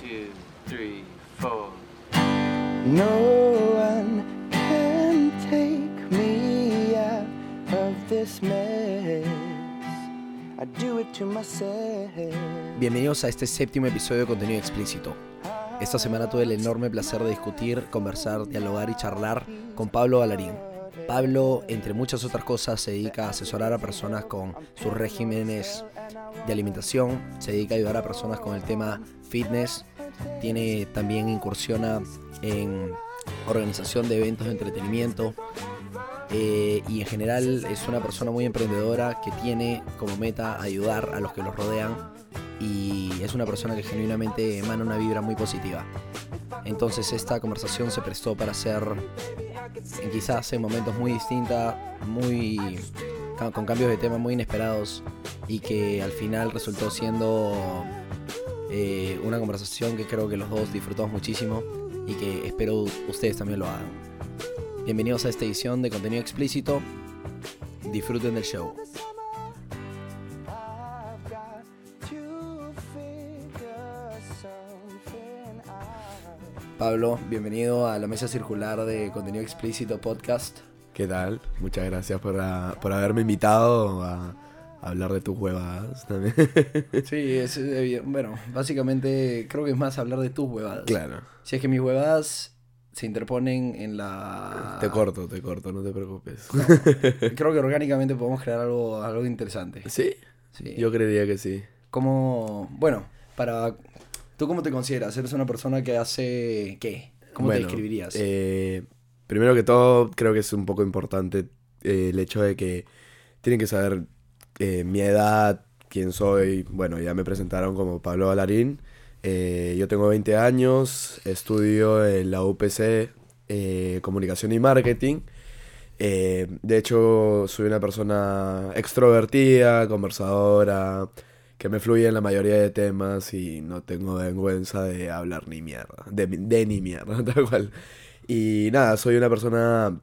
two, three, four. No one can take me out of this mess. I do it to myself. Bienvenidos a este séptimo episodio de contenido explícito. Esta semana tuve el enorme placer de discutir, conversar, dialogar y charlar con Pablo Alarín. Pablo, entre muchas otras cosas, se dedica a asesorar a personas con sus regímenes de alimentación, se dedica a ayudar a personas con el tema fitness, tiene también incursiona en organización de eventos de entretenimiento eh, y en general es una persona muy emprendedora que tiene como meta ayudar a los que los rodean y es una persona que genuinamente emana una vibra muy positiva. Entonces esta conversación se prestó para ser quizás en momentos muy distintos, muy con cambios de tema muy inesperados y que al final resultó siendo eh, una conversación que creo que los dos disfrutamos muchísimo y que espero ustedes también lo hagan. Bienvenidos a esta edición de contenido explícito. Disfruten del show. Pablo, bienvenido a la mesa circular de contenido explícito podcast. ¿Qué tal? Muchas gracias por, ah, por haberme invitado a, a hablar de tus huevadas también. Sí, es evidente. bueno, básicamente creo que es más hablar de tus huevadas. claro. Si es que mis huevadas se interponen en la... Te corto, te corto, no te preocupes. Creo que orgánicamente podemos crear algo, algo interesante. ¿Sí? Sí. Yo creería que sí. ¿Cómo, bueno, para... ¿Tú cómo te consideras? ¿Eres una persona que hace qué? ¿Cómo te describirías? eh, primero que todo, creo que es un poco importante eh, el hecho de que tienen que saber eh, mi edad, quién soy. Bueno, ya me presentaron como Pablo Balarín. Eh, yo tengo 20 años, estudio en la UPC Comunicación y Marketing. De hecho, soy una persona extrovertida, conversadora, que me fluye en la mayoría de temas y no tengo vergüenza de hablar ni mierda, de ni mierda, tal cual. Y nada, soy una persona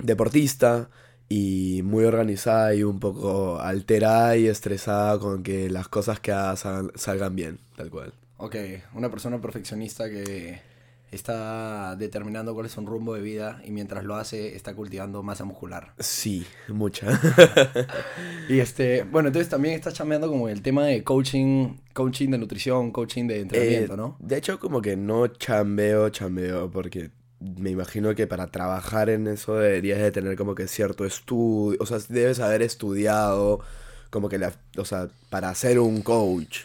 deportista y muy organizada y un poco alterada y estresada con que las cosas que haga salgan, salgan bien, tal cual. Ok, una persona perfeccionista que está determinando cuál es un rumbo de vida y mientras lo hace está cultivando masa muscular. Sí, mucha. Y este, bueno, entonces también estás chambeando como el tema de coaching, coaching de nutrición, coaching de entrenamiento, Eh, ¿no? De hecho, como que no chambeo, chambeo, porque me imagino que para trabajar en eso deberías de tener como que cierto estudio, o sea, debes haber estudiado, como que, la, o sea, para ser un coach.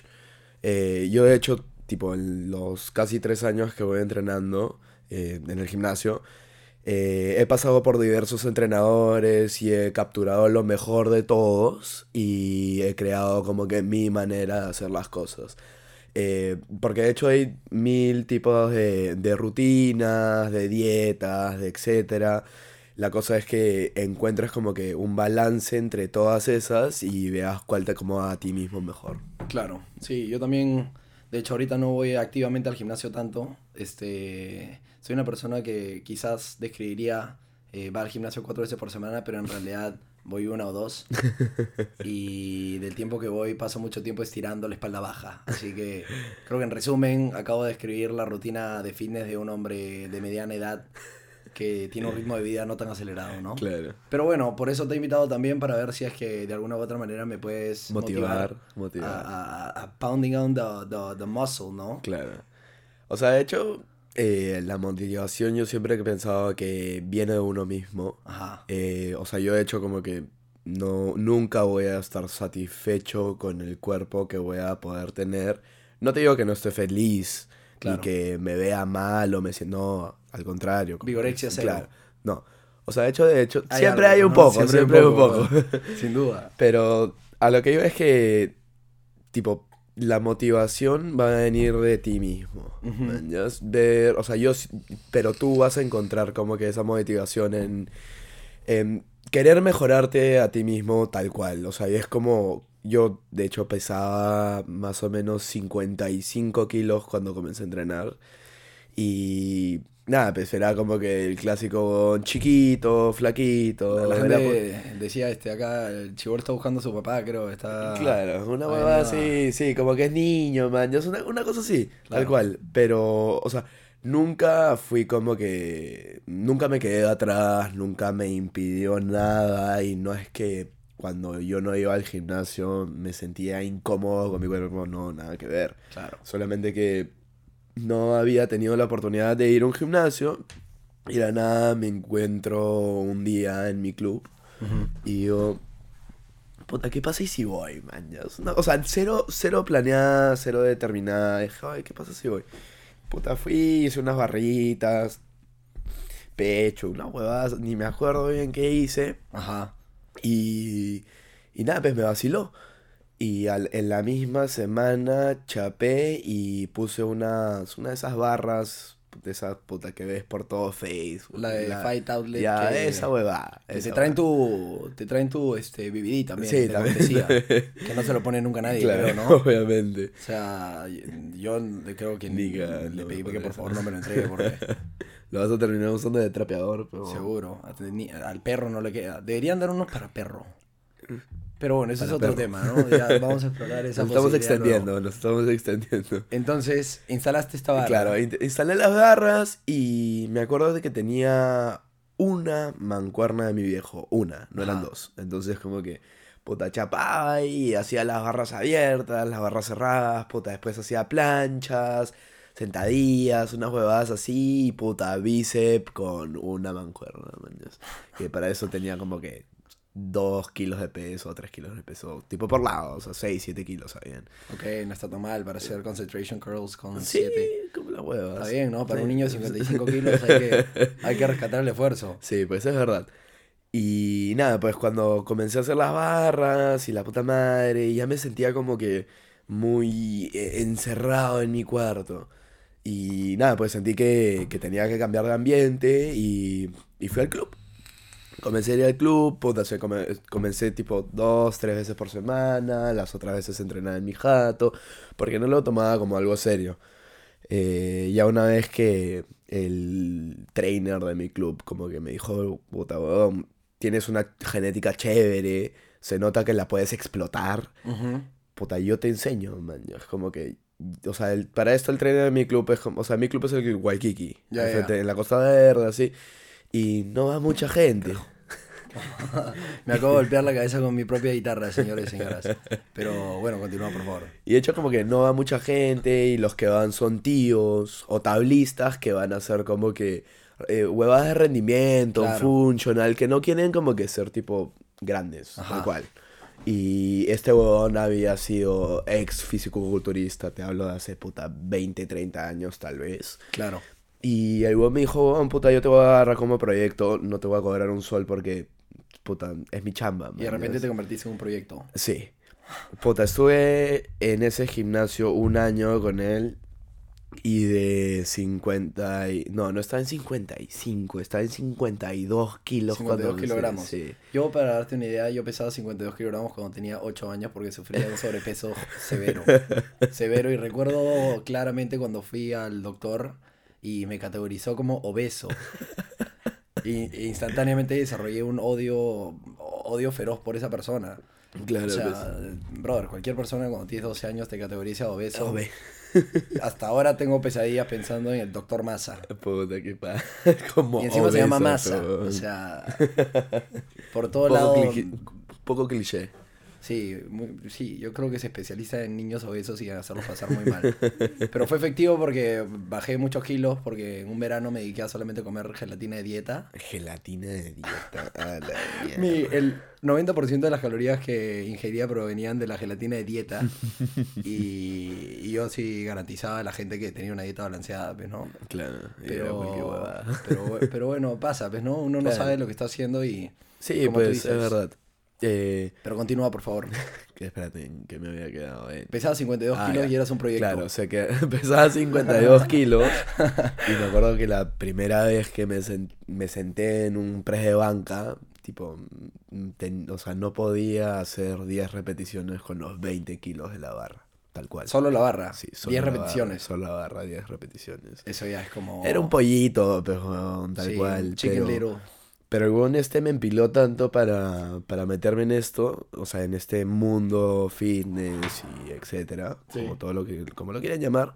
Eh, yo de hecho, tipo, en los casi tres años que voy entrenando eh, en el gimnasio, eh, he pasado por diversos entrenadores y he capturado lo mejor de todos y he creado como que mi manera de hacer las cosas. Eh, porque de hecho hay mil tipos de, de rutinas, de dietas, de etcétera. La cosa es que encuentres como que un balance entre todas esas y veas cuál te acomoda a ti mismo mejor. Claro, sí, yo también, de hecho ahorita no voy activamente al gimnasio tanto, este, soy una persona que quizás describiría, eh, va al gimnasio cuatro veces por semana, pero en realidad voy una o dos, y del tiempo que voy paso mucho tiempo estirando la espalda baja, así que creo que en resumen acabo de describir la rutina de fitness de un hombre de mediana edad que tiene un ritmo de vida no tan acelerado, ¿no? Claro. Pero bueno, por eso te he invitado también para ver si es que de alguna u otra manera me puedes Motivar, motivar, motivar. A, a- a pounding on the, the, the muscle, ¿no? Claro. O sea, de hecho, eh, la motivación yo siempre he pensado que viene de uno mismo. Ajá. Eh, o sea, yo de hecho como que no, nunca voy a estar satisfecho con el cuerpo que voy a poder tener. No te digo que no esté feliz, Claro. ni que me vea mal o me sienta... No, al contrario. Vigorexia cero. Claro, no. O sea, de hecho, de hecho, Hay siempre algo, hay un ¿no? poco, Siempre siempre, hay hay un un poco. poco. Sin duda. Pero a lo que yo es que, tipo, la motivación va a venir de ti mismo. Ver, o sea, yo, pero tú vas a encontrar como que esa motivación en, en querer mejorarte a ti mismo tal cual. O sea, y es como, yo de hecho pesaba más o menos 55 kilos cuando comencé a entrenar. Y nada, pues era como que el clásico chiquito, flaquito. La gente decía, este, acá el chivolo está buscando a su papá, creo, está... Claro, una no. así, sí, como que es niño, man, es una, una cosa así, Claro. tal cual. Pero, o sea, nunca fui como que, nunca me quedé atrás, nunca me impidió nada y no es que cuando yo no iba al gimnasio me sentía incómodo con mi cuerpo, no, nada que ver. Claro. Solamente que no había tenido la oportunidad de ir a un gimnasio y de la nada me encuentro un día en mi club y yo, puta, ¿qué pasa y si voy, man? Una- o sea, cero, cero planeada, cero determinada. Dije, ay, ¿qué pasa si voy? Puta, fui, hice unas barritas, pecho, unas huevadas, ni me acuerdo bien qué hice. Ajá. Y, y nada, pues me vaciló. Y al- en la misma semana chapé y puse unas, una de esas barras, de esas puta que ves por todo Facebook. La de Fight Outlet Ya, que- esa huevada. Te traen tu, te traen tu, este, BBD también, Sí, también. cortesía, que no se lo pone nunca nadie, Claro, creo, ¿no? obviamente. O sea, yo creo que que- le no, pedí que por favor no me lo entregue porque Lo vas a terminar usando de trapeador, pero... seguro al perro no le queda. Deberían dar unos para perro. Pero bueno, eso es otro perro. tema, ¿no? Ya vamos a explorar esa Nos estamos extendiendo, luego. nos estamos extendiendo. Entonces, instalaste esta barra. Claro, in- instalé las barras y me acuerdo de que tenía una mancuerna de mi viejo, una, no eran dos. Entonces como que, puta, chapaba y hacía las barras abiertas, las barras cerradas, puta, después hacía planchas, sentadillas, unas huevadas así, y puta, bíceps con una mancuerna, man. Que para eso tenía como que dos kilos de peso, tres kilos de peso, tipo por lado, o sea, seis, siete kilos habían. Ok, no está tan mal para hacer concentration curls con Sí, 7. como las huevas. Está bien, ¿no? Para Sí. un niño de 55 kilos hay que, hay que rescatar el esfuerzo. Sí, pues es verdad. Y nada, pues cuando comencé a hacer las barras y la puta madre, ya me sentía como que muy eh, encerrado en mi cuarto. Y nada, pues sentí que, que tenía que cambiar de ambiente y, y fui al club. Comencé a ir al club, puta, se come- comencé tipo dos, tres veces por semana, las otras veces entrenaba en mi jato, porque no lo tomaba como algo serio. Eh, ya una vez que el trainer de mi club como que me dijo, puta, huevón, tienes una genética chévere, se nota que la puedes explotar, Ujú. puta, yo te enseño, man. Es como que, o sea, el- para esto el trainer de mi club es como, o sea, mi club es el Waikiki, Ya, ya. en la Costa Verde, así, y no va mucha gente. Me acabo de golpear la cabeza con mi propia guitarra, señores y señoras. Pero bueno, continúa, por favor. Y de hecho como que no va mucha gente y los que van son tíos o tablistas que van a hacer como que eh, huevadas de rendimiento, Claro. funcional, que no quieren como que ser tipo grandes, Ajá. tal cual. Y este huevón había sido ex fisicoculturista, te hablo de hace puta 20, 30 años tal vez. Claro. Y el huevón me dijo, huevón, puta, yo te voy a agarrar como proyecto, no te voy a cobrar un sol porque, puta, es mi chamba. Y de repente te convertiste en un proyecto. Sí. Puta, estuve en ese gimnasio un año con él y de 50 y... No, no estaba en 55, estaba en 52 kilos. 52 cuando- kilogramos. Sí. Yo, para darte una idea, yo pesaba 52 kilogramos cuando tenía 8 años porque sufría de un sobrepeso severo. Severo. Y recuerdo claramente cuando fui al doctor y me categorizó como obeso. Y e instantáneamente desarrollé un odio, odio feroz por esa persona. Claro, o sea, pues. brother, cualquier persona cuando tienes 12 años te categoriza obeso. Obe. Hasta ahora tengo pesadillas pensando en el doctor Massa. Puta, qué pa... Como Y encima se llama Massa. pero- O sea, por todo poco, lado. cliché- poco cliché. Sí, muy- sí, yo creo que se especializa en niños obesos y en hacerlos pasar muy mal. Pero fue efectivo porque bajé muchos kilos porque en un verano me dediqué a solamente comer gelatina de dieta. Gelatina de dieta. a la. Mi- el 90% de las calorías que ingería provenían de la gelatina de dieta y, y yo sí garantizaba a la gente que tenía una dieta balanceada, pues, ¿no? Claro, Pero, pero, pero bueno, pasa, pues, ¿no? Uno no sabe lo que está haciendo y... Sí, pues, es verdad. Eh, Pero continúa, por favor. que espérate, que me había quedado en... Pesaba 52 Ah, kilos ya. y eras un proyecto. Claro, o sea que pesaba 52 kilos. Y me acuerdo que la primera vez que me, sen- me senté en un press de banca, tipo, mm, ten- o sea, no podía hacer 10 repeticiones con los 20 kilos de la barra. tal cual. Solo la barra. Sí, solo 10 la barra, repeticiones. solo la barra, 10 repeticiones. Eso ya es como. Era un pollito, pero tal Sí, cual. Chicken pero, Little. Pero el este me empiló tanto para, para meterme en esto, o sea, en este mundo fitness y etcétera, Sí. como todo lo que, como lo quieran llamar.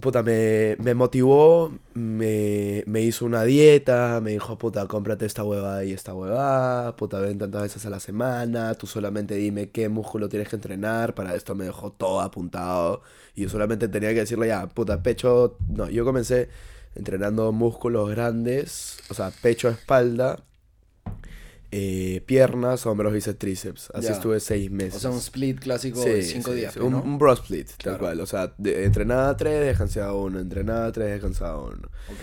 Puta, me, me motivó, me, me hizo una dieta, me dijo, puta, cómprate esta huevada y esta huevada, puta, ven tantas veces a la semana, tú solamente dime qué músculo tienes que entrenar, para esto me dejó todo apuntado, y yo solamente tenía que decirle, ya, puta, pecho, no, yo comencé entrenando músculos grandes, o sea, pecho, espalda, eh, piernas, hombros, bíceps, tríceps, así Ya. estuve seis meses. O sea, un split clásico Sí, de 5 sí, días. sí, pues, Un, ¿no? un bro split, tal cual. O sea, de, entrenada 3, descansaba uno. Entrenada 3, descansaba uno. Ok.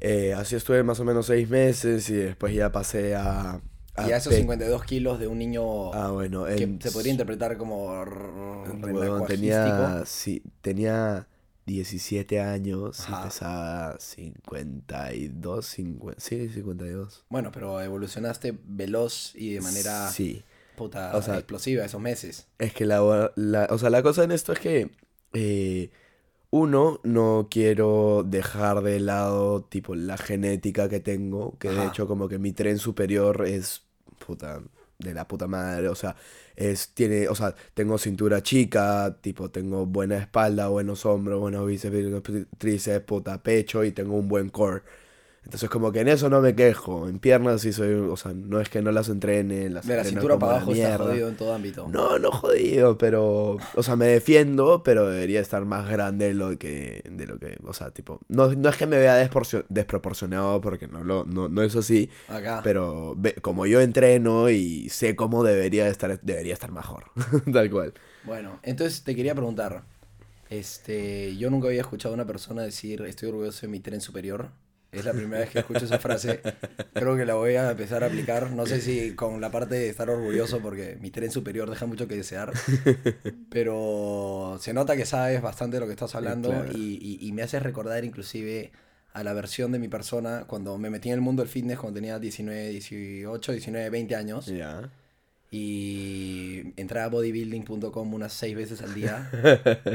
Eh, así estuve más o menos 6 meses y después ya pasé a... a Y a esos pe- 52 kilos de un niño Ah, bueno. que en- se podría interpretar como renacuajístico. tenía, sí, tenía 17 años y Ajá. pesaba 52, 50, sí, 52. Bueno, pero evolucionaste veloz y de manera Sí. puta O sea, explosiva esos meses. Es que la, la- o sea, la cosa en esto es que, eh, uno, no quiero dejar de lado, tipo, la genética que tengo, que de hecho como que mi tren superior es, puta, de la puta madre, o sea, es, tiene, o sea, tengo cintura chica, tipo, tengo buena espalda, buenos hombros, buenos bíceps, tríceps, puta, pecho y tengo un buen core. Entonces como que en eso no me quejo, en piernas sí soy, o sea, no es que no las entrene, las De la cintura para abajo está jodido en todo ámbito. No, no jodido, pero, o sea, me defiendo, pero debería estar más grande de lo que, de lo que, o sea, tipo, no, no es que me vea desproporcionado porque no lo, no, no es así, Acá. pero como yo entreno y sé cómo debería estar, debería estar mejor, tal cual. Bueno, entonces te quería preguntar. Este, yo nunca había escuchado a una persona decir estoy orgulloso de mi tren superior. Es la primera vez que escucho esa frase. Creo que la voy a empezar a aplicar. No sé si con la parte de estar orgulloso porque mi tren superior deja mucho que desear. Pero se nota que sabes bastante de lo que estás hablando claro. y, y- y me haces recordar inclusive a la versión de mi persona cuando me metí en el mundo del fitness cuando tenía 19, 18, 19, 20 años Ya. y entraba a bodybuilding.com unas seis veces al día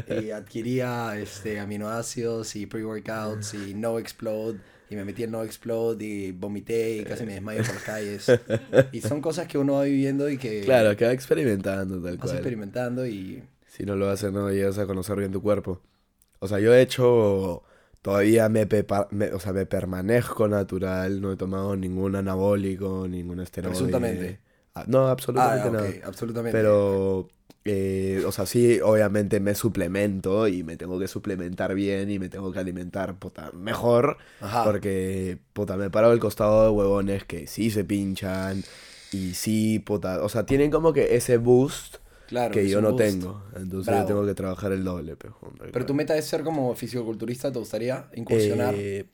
y adquiría este, aminoácidos y pre-workouts y no explode y me metí en no explode y vomité y casi me desmayo por las calles y son cosas que uno va viviendo y que Claro, queda experimentando, tal vas cual. experimentando y Si no lo haces, no llegas a conocer bien tu cuerpo. O sea, yo de hecho todavía me, pepa- me- o sea, me permanezco natural, no he tomado ningún anabólico, ningún esteroide. Presuntamente. Ah, no, absolutamente ah, nada. ok, absolutamente Pero, eh, o sea, sí, obviamente me suplemento y me tengo que suplementar bien y me tengo que alimentar, puta, mejor. Ajá. Porque, puta, me paro del costado de huevones que sí se pinchan y sí, puta, o sea, tienen como que ese boost claro que yo no boost. tengo. Entonces Bravo. yo tengo que trabajar el doble, pero... pero tu meta es ser como fisicoculturista te gustaría incursionar Eh,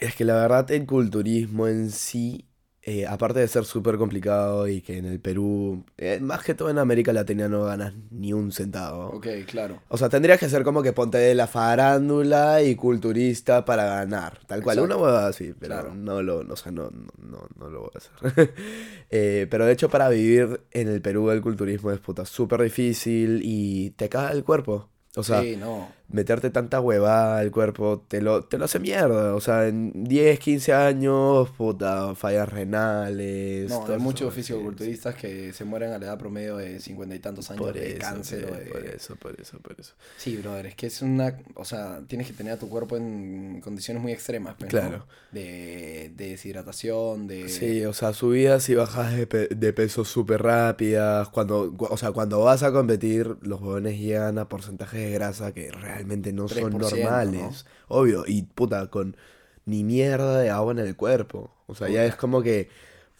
es que la verdad el culturismo en sí, eh, aparte de ser súper complicado y que en el Perú, eh, más que todo en América Latina no ganas ni un centavo. ok claro O sea, tendrías que ser como que ponte de la farándula y culturista para ganar. Tal cual, Exacto. una huevada así, pero Claro. no lo, no, o sea, no, no, no, no lo voy a hacer. Eh, pero de hecho para vivir en el Perú el culturismo es puta súper difícil y te caga el cuerpo. O sea, sí no meterte tanta huevada al cuerpo te lo, te lo hace mierda. O sea, en 10, 15 años, puta, fallas renales. No, hay muchos fisicoculturistas que se mueren a la edad promedio de cincuenta y tantos años Por de eso, cáncer o sí, de... por eso, por eso, por eso. Sí, brother, es que es una... O sea, tienes que tener a tu cuerpo en condiciones muy extremas, pues, ¿no? Claro. De, de deshidratación, de... Sí, o sea, subidas y bajadas de, pe- de peso súper rápidas. Cuando, cu- o sea, cuando vas a competir, los jóvenes llegan a porcentajes de grasa que realmente no son 3%, normales. Obvio, y puta, con ni mierda de agua en el cuerpo. O sea, ya es como que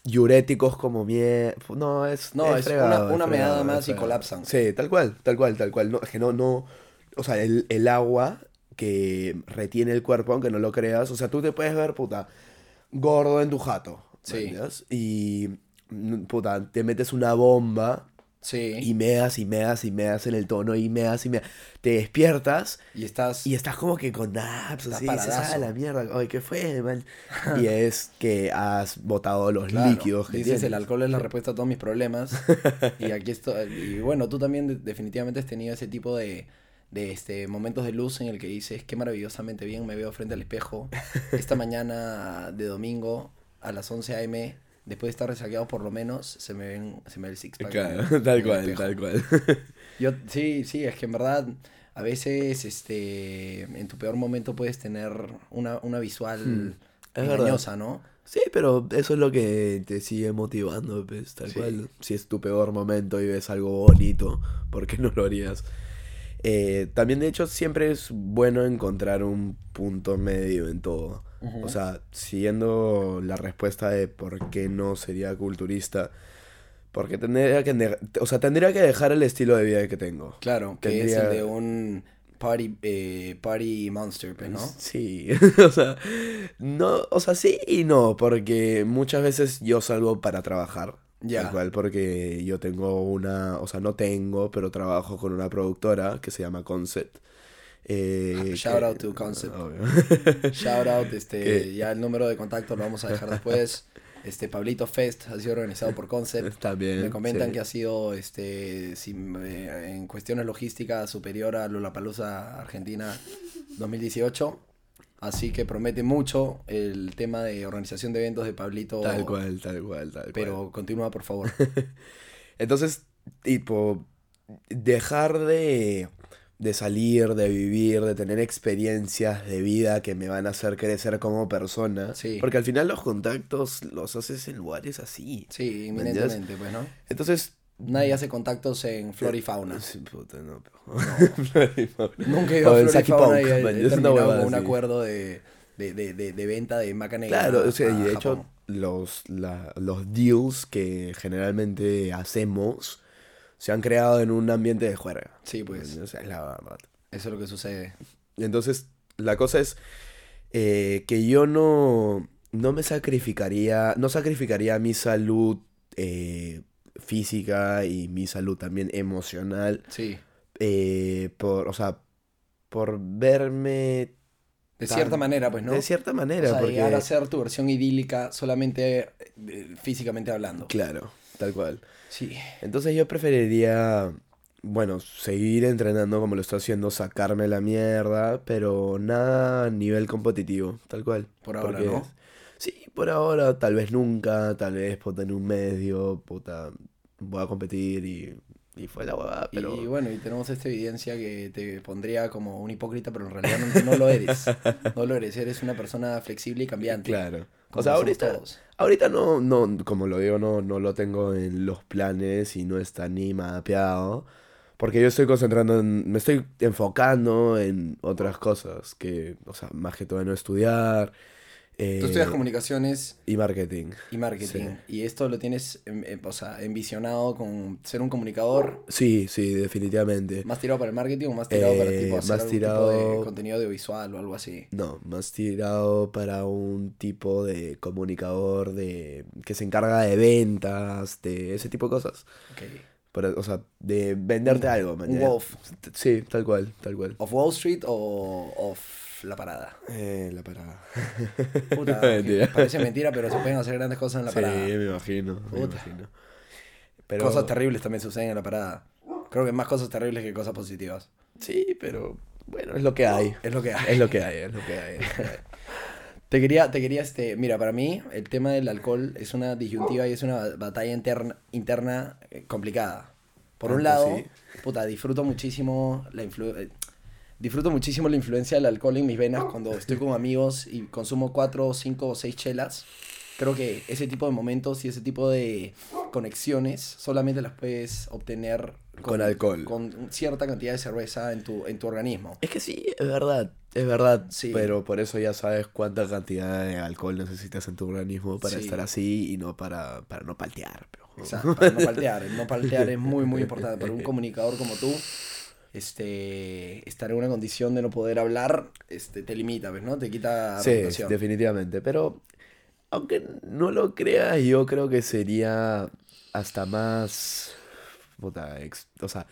diuréticos como mierda. No, es. No, es fregado, una- meada más y colapsan. Sí, tal cual, tal cual, tal cual. No, es que no, no. O sea, el, el agua que retiene el cuerpo, aunque no lo creas. O sea, tú te puedes ver, puta, gordo en tu jato. Sí. Y, puta, te metes una bomba Sí. y meas y meas y meas en el tono y meas y meas. Te despiertas Y estás. y estás como que con naps, así, dices, ah, la mierda, ay, ¿qué fue, man? y es que has botado los Claro, líquidos que dices, el alcohol es la respuesta a todos mis problemas. y aquí estoy. Y bueno, tú también de- definitivamente has tenido ese tipo de, de este, momentos de luz en el que dices, qué maravillosamente bien me veo frente al espejo. Esta mañana de domingo a las 11 a.m., después de estar resaqueado por lo menos, se me, ven, se me ve el six-pack. en- Claro, tal cual, tal cual. Yo, sí, sí, es que en verdad a veces este, en tu peor momento puedes tener una, una visual Hmm, engañosa, ¿no? Sí, pero eso es lo que te sigue motivando, pues, tal Sí. cual. Si es tu peor momento y ves algo bonito, ¿por qué no lo harías? Eh, también, de hecho, siempre es bueno encontrar un punto medio en todo. O sea, siguiendo la respuesta de por qué no sería culturista, porque tendría que, o sea, tendría que dejar el estilo de vida que tengo. Claro, que es el de un party, eh, party monster, pues, ¿no? Sí, o sea, no, o sea, sí y no, porque muchas veces yo salgo para trabajar. Ya. Cual, porque yo tengo una, o sea, no tengo, pero trabajo con una productora que se llama Concept. Eh, Shout que- out to Concept. Obvio. Shout out, este, ya el número de contacto lo vamos a dejar después. Este Pablito Fest ha sido organizado por Concept. También. Me comentan sí. que ha sido este si- eh, en cuestiones logísticas superior a Lollapalooza Argentina 2018. Así que promete mucho el tema de organización de eventos de Pablito. Tal cual, tal cual, tal cual. Pero continúa, por favor. Entonces, tipo, dejar de, de salir, de vivir, de tener experiencias de vida que me van a hacer crecer como persona. Sí. Porque al final los contactos los haces en lugares así. Sí, inminentemente, pues, ¿no? Entonces... Nadie hace contactos en flora y fauna. Sí, puta, no, Flora y fauna. Nunca he ido a en Flora y Fauna Punk, y he, he man, huevada con un así. acuerdo de, de, de, de, venta de maca negra Claro, o sea, y de hecho los, la- los deals que generalmente hacemos se han creado en un ambiente de juerga. Sí, pues, O sea, es la verdad. eso es lo que sucede. Entonces, la cosa es eh, que yo no, no me sacrificaría, no sacrificaría mi salud eh, física y mi salud también emocional Sí. eh, por, o sea, por verme De Tan- cierta manera, pues, ¿no? de cierta o manera, sea, porque llegar a ser tu versión idílica solamente eh, físicamente hablando. claro, tal cual. Sí. Entonces yo preferiría, bueno, seguir entrenando como lo estoy haciendo, sacarme la mierda, pero nada a nivel competitivo, tal cual. Por ahora, Porque- ¿no? Sí, por ahora, tal vez nunca, tal vez puta en un medio, puta, voy a competir y, y fue la huevada, pero... Y bueno, y tenemos esta evidencia que te pondría como un hipócrita, pero en realidad no, no lo eres. No lo eres, eres una persona flexible y cambiante. Claro. O sea, somos ahorita, todos. Ahorita no, no, como lo digo, no, no lo tengo en los planes y no está ni mapeado. Porque yo estoy concentrando en, me estoy enfocando en otras cosas que, o sea, más que todo en no estudiar. Eh, Tú estudias comunicaciones y marketing. y marketing. Y esto lo tienes, em, em, o sea, envisionado con ser un comunicador Sí, sí, definitivamente. más tirado para el marketing o más tirado para Eh, tipo hacer más algún tipo de tirado- contenido audiovisual o algo así. No, más tirado para un tipo de comunicador de que se encarga de ventas, de ese tipo de cosas. Ok. Para- o sea, de venderte Un- algo, man, un. Wolf. Sí, tal cual, tal cual. ¿Off Wall Street o off la parada? Eh, la parada. Puta, Mentira. parece mentira, pero se pueden hacer grandes cosas en la sí, parada. me imagino, me imagino. Pero, Cosas terribles también suceden en la parada. Creo que más cosas terribles que cosas positivas. Sí, pero bueno, es lo que hay. Es lo que hay. Es lo que hay, es lo que hay. Te quería, te quería, este, mira, para mí el tema del alcohol es una disyuntiva y es una batalla interna, interna eh, complicada. Por un Tanto lado, sí. puta, disfruto muchísimo la influ- eh, disfruto muchísimo la influencia del alcohol en mis venas cuando estoy con amigos y consumo cuatro, cinco o seis chelas. Creo que ese tipo de momentos y ese tipo de conexiones solamente las puedes obtener Con alcohol. Con cierta cantidad de cerveza en tu, en tu organismo. Es que sí, es verdad, es verdad. Sí. Pero por eso ya sabes cuánta cantidad de alcohol necesitas en tu organismo para Sí. estar así y no para, para no paltear. pero- Exacto, para no paltear. El no paltear es muy, muy importante. Para un comunicador como tú, este, estar en una condición de no poder hablar, este, te limita, ¿ves? ¿no? Te quita Sí, reputación. definitivamente. Pero aunque no lo creas, yo creo que sería hasta más puta, ex- o sea,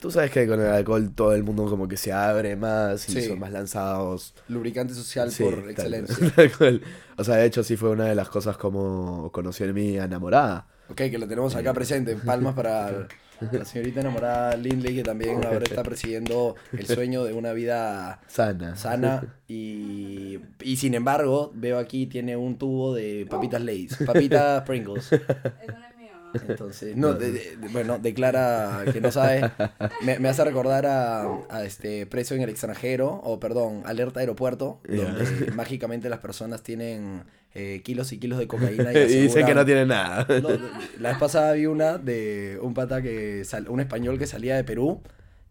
tú sabes que con el alcohol todo el mundo como que se abre más y Sí. son más lanzados. Lubricante social Sí, por excelencia. tal. O sea, de hecho sí fue una de las cosas como conocí a mi enamorada. Ok, que lo tenemos acá presente. Palmas para la señorita enamorada Lindley, que también ahora está persiguiendo el sueño de una vida Sana. sana. Y, y sin embargo, veo aquí tiene un tubo de papitas Lay's, papitas Pringles. Es mío. Entonces, no, de- de- de- bueno, declara que no sabe. Me, me hace recordar a, a este preso en el extranjero, o perdón, alerta aeropuerto, donde mágicamente las personas tienen eh, kilos y kilos de cocaína. Y dicen que no aseguran- tiene nada. no, la vez pasada vi una de un pata que sal- un español que salía de Perú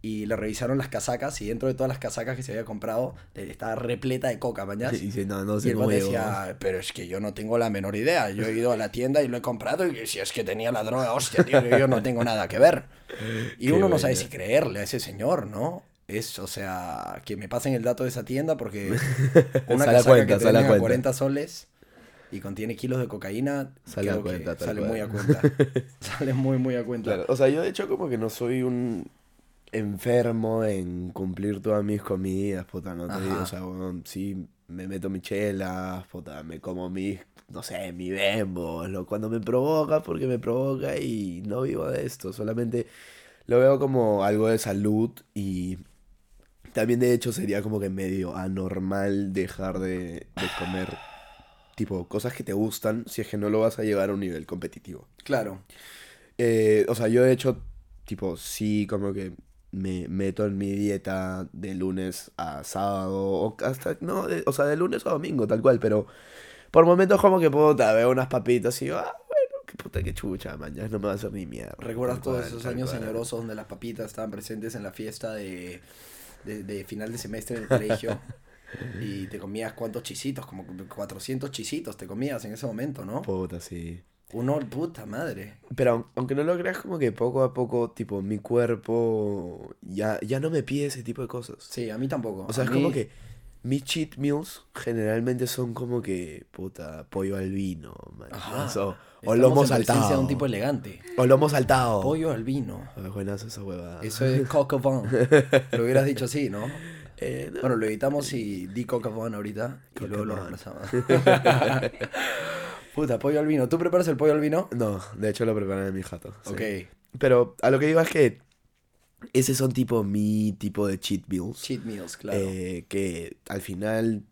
y le revisaron las casacas y dentro de todas las casacas que se había comprado eh, estaba repleta de coca, mañana. Y dice, no, no Y el llegó. decía, pero es que yo no tengo la menor idea. Yo he ido a la tienda y lo he comprado y si es que tenía la droga, hostia, tío, yo no tengo nada que ver. Y Qué uno no sabe si creerle a ese señor, ¿no? Es, o sea, que me pasen el dato de esa tienda porque una casaca cuenta, que te sale a venden a cuenta. 40 soles y contiene kilos de cocaína, Sale a cuenta, sale cual. muy a cuenta. sale muy, muy a cuenta. Claro, o sea, yo de hecho como que no soy un enfermo en cumplir todas mis comidas, puta, no te digo, o sea, bueno, sí me meto mis chelas, puta, me como mis, no sé, mi bembo, lo, cuando me provoca, porque me provoca y no vivo de esto, solamente lo veo como algo de salud y también de hecho sería como que medio anormal dejar de, de comer, tipo, cosas que te gustan si es que no lo vas a llevar a un nivel competitivo. Claro. Eh, o sea, yo de hecho, tipo, sí, como que me meto en mi dieta de lunes a sábado, o hasta, no, de- o sea, de lunes a domingo, tal cual, pero por momentos como que puta, veo unas papitas y digo, ah, bueno, qué puta, qué chucha, mañana no me va a hacer ni mierda. ¿Recuerdas todos cual, esos años señorosos donde las papitas estaban presentes en la fiesta de, de, de final de semestre en el colegio? Y te comías cuántos chisitos, como 400 chisitos te comías en ese momento, ¿no? Puta, sí. Uno, puta madre. Pero aun- aunque no lo creas, como que poco a poco, tipo, mi cuerpo ya, ya no me pide ese tipo de cosas. Sí, a mí tampoco. O sea, A es mí- como que mis cheat meals generalmente son como que, puta, pollo al vino, man, o, lomo saltado. de un tipo elegante. O lomo saltado. Pollo al vino. Ah, esa huevada. Eso es coq. Lo hubieras dicho así, ¿no? Eh, no. Bueno, lo editamos y di coq ahorita y luego lo reemplazamos. Puta, pollo al vino. ¿Tú preparas el pollo al vino? No, de hecho lo preparan en mi jato. sí. Ok. Pero a lo que digo es que ese son tipo mi tipo de cheat meals. Cheat meals, claro. eh, que al final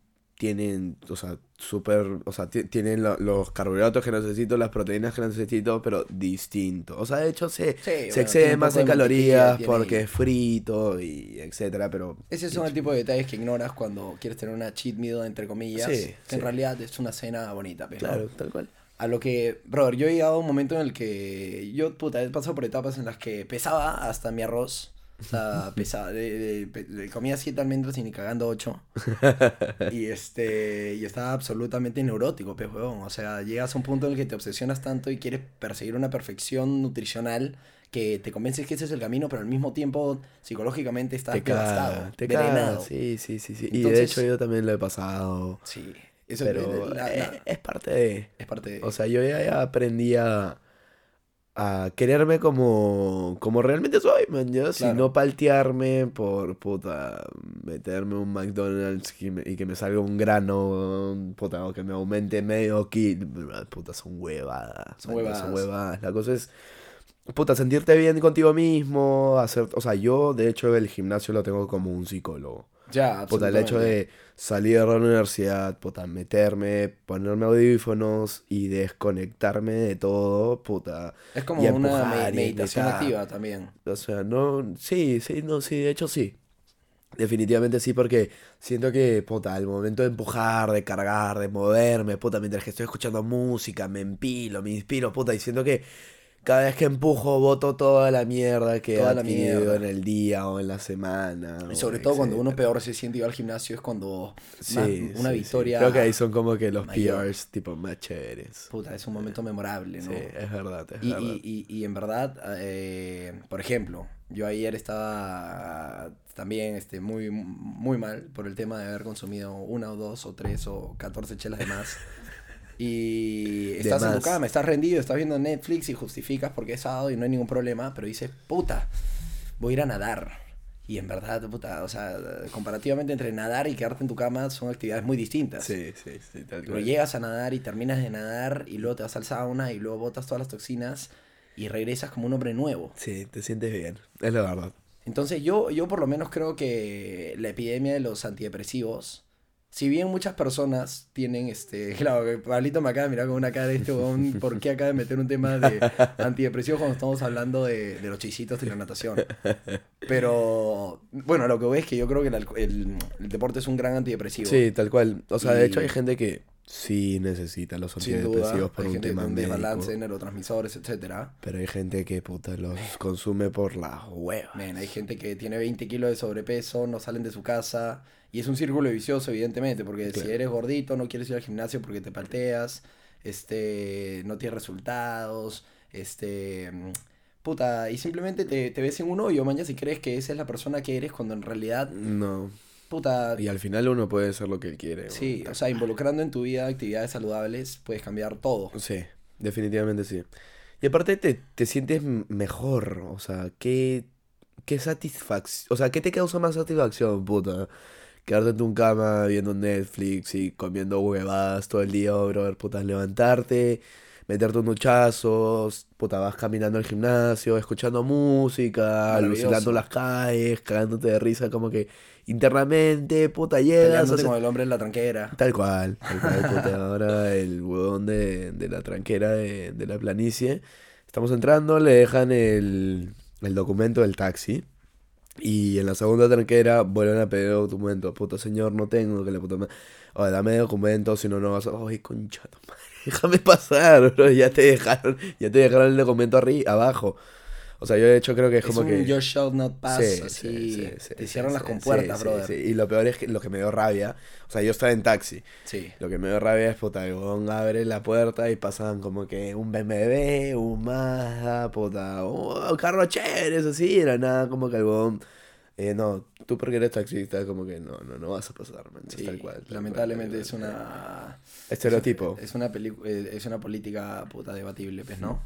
tienen, o sea, súper, o sea, ti- tienen lo- los carbohidratos que necesito, las proteínas que necesito, pero distinto. O sea, de hecho se, Sí, se bueno, tiene excede más en calorías porque es frito y etcétera, pero... Ese son el tipo de detalles que ignoras cuando quieres tener una cheat meal, entre comillas, Sí, que sí. en realidad es una cena bonita, pero Claro, tal cual. A lo que, brother, yo he llegado a un momento en el que yo, puta, he pasado por etapas en las que pesaba hasta mi arroz. O sea, pesaba, de, de- pe- de- comía siete almendras y ni cagando ocho. Y este, y estaba absolutamente neurótico, pues, huevón. O sea, llegas a un punto en el que te obsesionas tanto y quieres perseguir una perfección nutricional que te convences que ese es el camino, pero al mismo tiempo psicológicamente estás Te devastado, te drenado. Sí, sí, sí, sí. y de hecho yo también lo he pasado. Sí, eso Pero la- la- es parte de... es parte de... O sea, yo ya, ya aprendí a, a quererme como, como realmente soy, man, ¿ya? Claro. no paltearme por, puta, meterme un McDonald's y, me- y que me salga un grano, puta, o que me aumente medio kilo, puta, son huevadas. Son man, ya, huevadas. huevadas. La cosa es, puta, sentirte bien contigo mismo, hacer, o sea, yo, de hecho, el gimnasio lo tengo como un psicólogo. ya, Puta, el hecho de salir de la universidad, puta, meterme, ponerme audífonos y desconectarme de todo, puta. Es como y una meditación activa también. O sea, no, sí, sí, no, sí, de hecho sí. Definitivamente sí, porque siento que, puta, al momento de empujar, de cargar, de moverme, puta, mientras que estoy escuchando música, me empilo, me inspiro, puta, y siento que cada vez que empujo, boto toda la mierda que he Toda la mierda. en el día o en la semana. Y sobre todo cuando uno peor se siente ir al gimnasio es cuando Sí, más- sí, una sí. victoria. Creo que ahí son como que los mayor. PRs tipo más chéveres. Puta, es un momento memorable, ¿no? Sí, es verdad, es Y, verdad. y, y, y en verdad, eh, por ejemplo, yo ayer estaba también este, muy, muy mal por el tema de haber consumido una o dos o tres o catorce chelas de más. Y estás en tu cama, estás rendido, estás viendo Netflix y justificas porque es sábado y no hay ningún problema, pero dices, puta, voy a ir a nadar. Y en verdad, puta, o sea, comparativamente entre nadar y quedarte en tu cama son actividades muy distintas. Sí, sí, sí, tal Pero llegas a nadar y terminas de nadar y luego te vas al sauna y luego botas todas las toxinas y regresas como un hombre nuevo. Sí, te sientes bien, es la verdad. Entonces yo, yo por lo menos creo que la epidemia de los antidepresivos, si bien muchas personas tienen, este, claro, que Pablito me acaba de mirar con una cara de este huevón, ¿por qué acaba de meter un tema de antidepresivos cuando estamos hablando de, de los chisitos y la natación? Pero, bueno, lo que voy es que yo creo que el, alco- el- el deporte es un gran antidepresivo. Sí, tal cual. O sea, de hecho hay gente que sí necesita los antidepresivos por hay un gente tema desbalance, médico. neurotransmisores, etcétera. Pero hay gente que puta los consume por la hueva. Men, hay gente que tiene 20 kilos de sobrepeso, no salen de su casa. Y es un círculo vicioso, evidentemente, porque si eres gordito, no quieres ir al gimnasio porque te palteas, este, no tienes resultados, este, puta, y simplemente te, te ves en un hoyo, mañana, si crees que esa es la persona que eres, cuando en realidad, No. puta, Y al final uno puede ser lo que él quiere. sí, o sea, involucrando en tu vida actividades saludables, puedes cambiar todo. Sí, definitivamente sí. Y aparte te, te sientes mejor, o sea, qué, qué satisfacción, o sea, ¿qué te causa más satisfacción, puta? Quedarte en tu cama viendo Netflix y comiendo huevadas todo el día, brother, puta, levantarte, meterte un duchazos, puta, vas caminando al gimnasio, escuchando música, alucinando las calles, cagándote de risa como que internamente, puta, llegas, con el hombre en la tranquera. Tal cual, tal cual, puta, ahora el huevón de, de la tranquera de, de la planicie. Estamos entrando, le dejan el, el documento del taxi. Y en la segunda tranquera vuelven a pedir documento. Puta señor, no tengo, que la puta madre. Oye, dame documento, si no, no vas a. Ay, concha madre. Déjame pasar. Ya te dejaron, ya te dejaron el documento arriba, abajo. O sea, yo de hecho creo que es, Es como un que. you shall not pass, Sí, así, sí, sí, te cierran las compuertas, brother. Y lo peor es que lo que me dio rabia. O sea, yo estaba en taxi. sí. Lo que me dio rabia es, puta, el abre la puerta y pasan como que un BMW, un Mazda, puta, un carro chévere, eso sí, era nada, como que el eh, no, tú porque eres taxista, como que no, no, no vas a pasar, man, es Sí, tal cual. tal lamentablemente cual, es una Estereotipo. es una peli- eh, es una política puta debatible, pues, ¿no?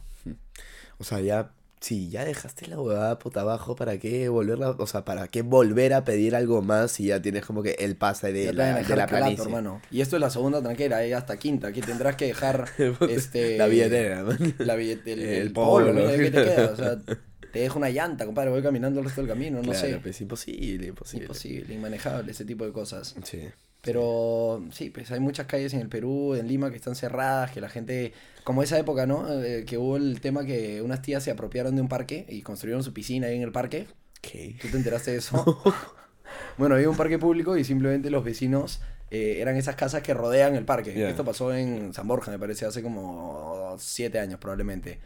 O sea, ya, sí, ya dejaste la huevada puta abajo, ¿para qué volverla, o sea, para qué volver a pedir algo más si ya tienes como que el pase de Ya la, de la planicie? hermano. Y esto es la segunda tranquera, eh, hasta quinta. Aquí tendrás que dejar este La billetera, man. la billete- el, El el polo, polo, ¿qué te queda? O sea, te dejo una llanta, compadre, voy caminando el resto del camino, no Claro, sé. pues imposible, imposible. Imposible, inmanejable, ese tipo de cosas. Sí. Pero sí, pues hay muchas calles en el Perú, en Lima, que están cerradas, que la gente, como esa época, ¿no? Eh, que hubo el tema que unas tías se apropiaron de un parque y construyeron su piscina ahí en el parque. ¿Qué? ¿Tú te enteraste de eso? bueno, había un parque público y simplemente los vecinos eh, eran esas casas que rodean el parque. Esto pasó en San Borja, me parece, hace como siete años probablemente.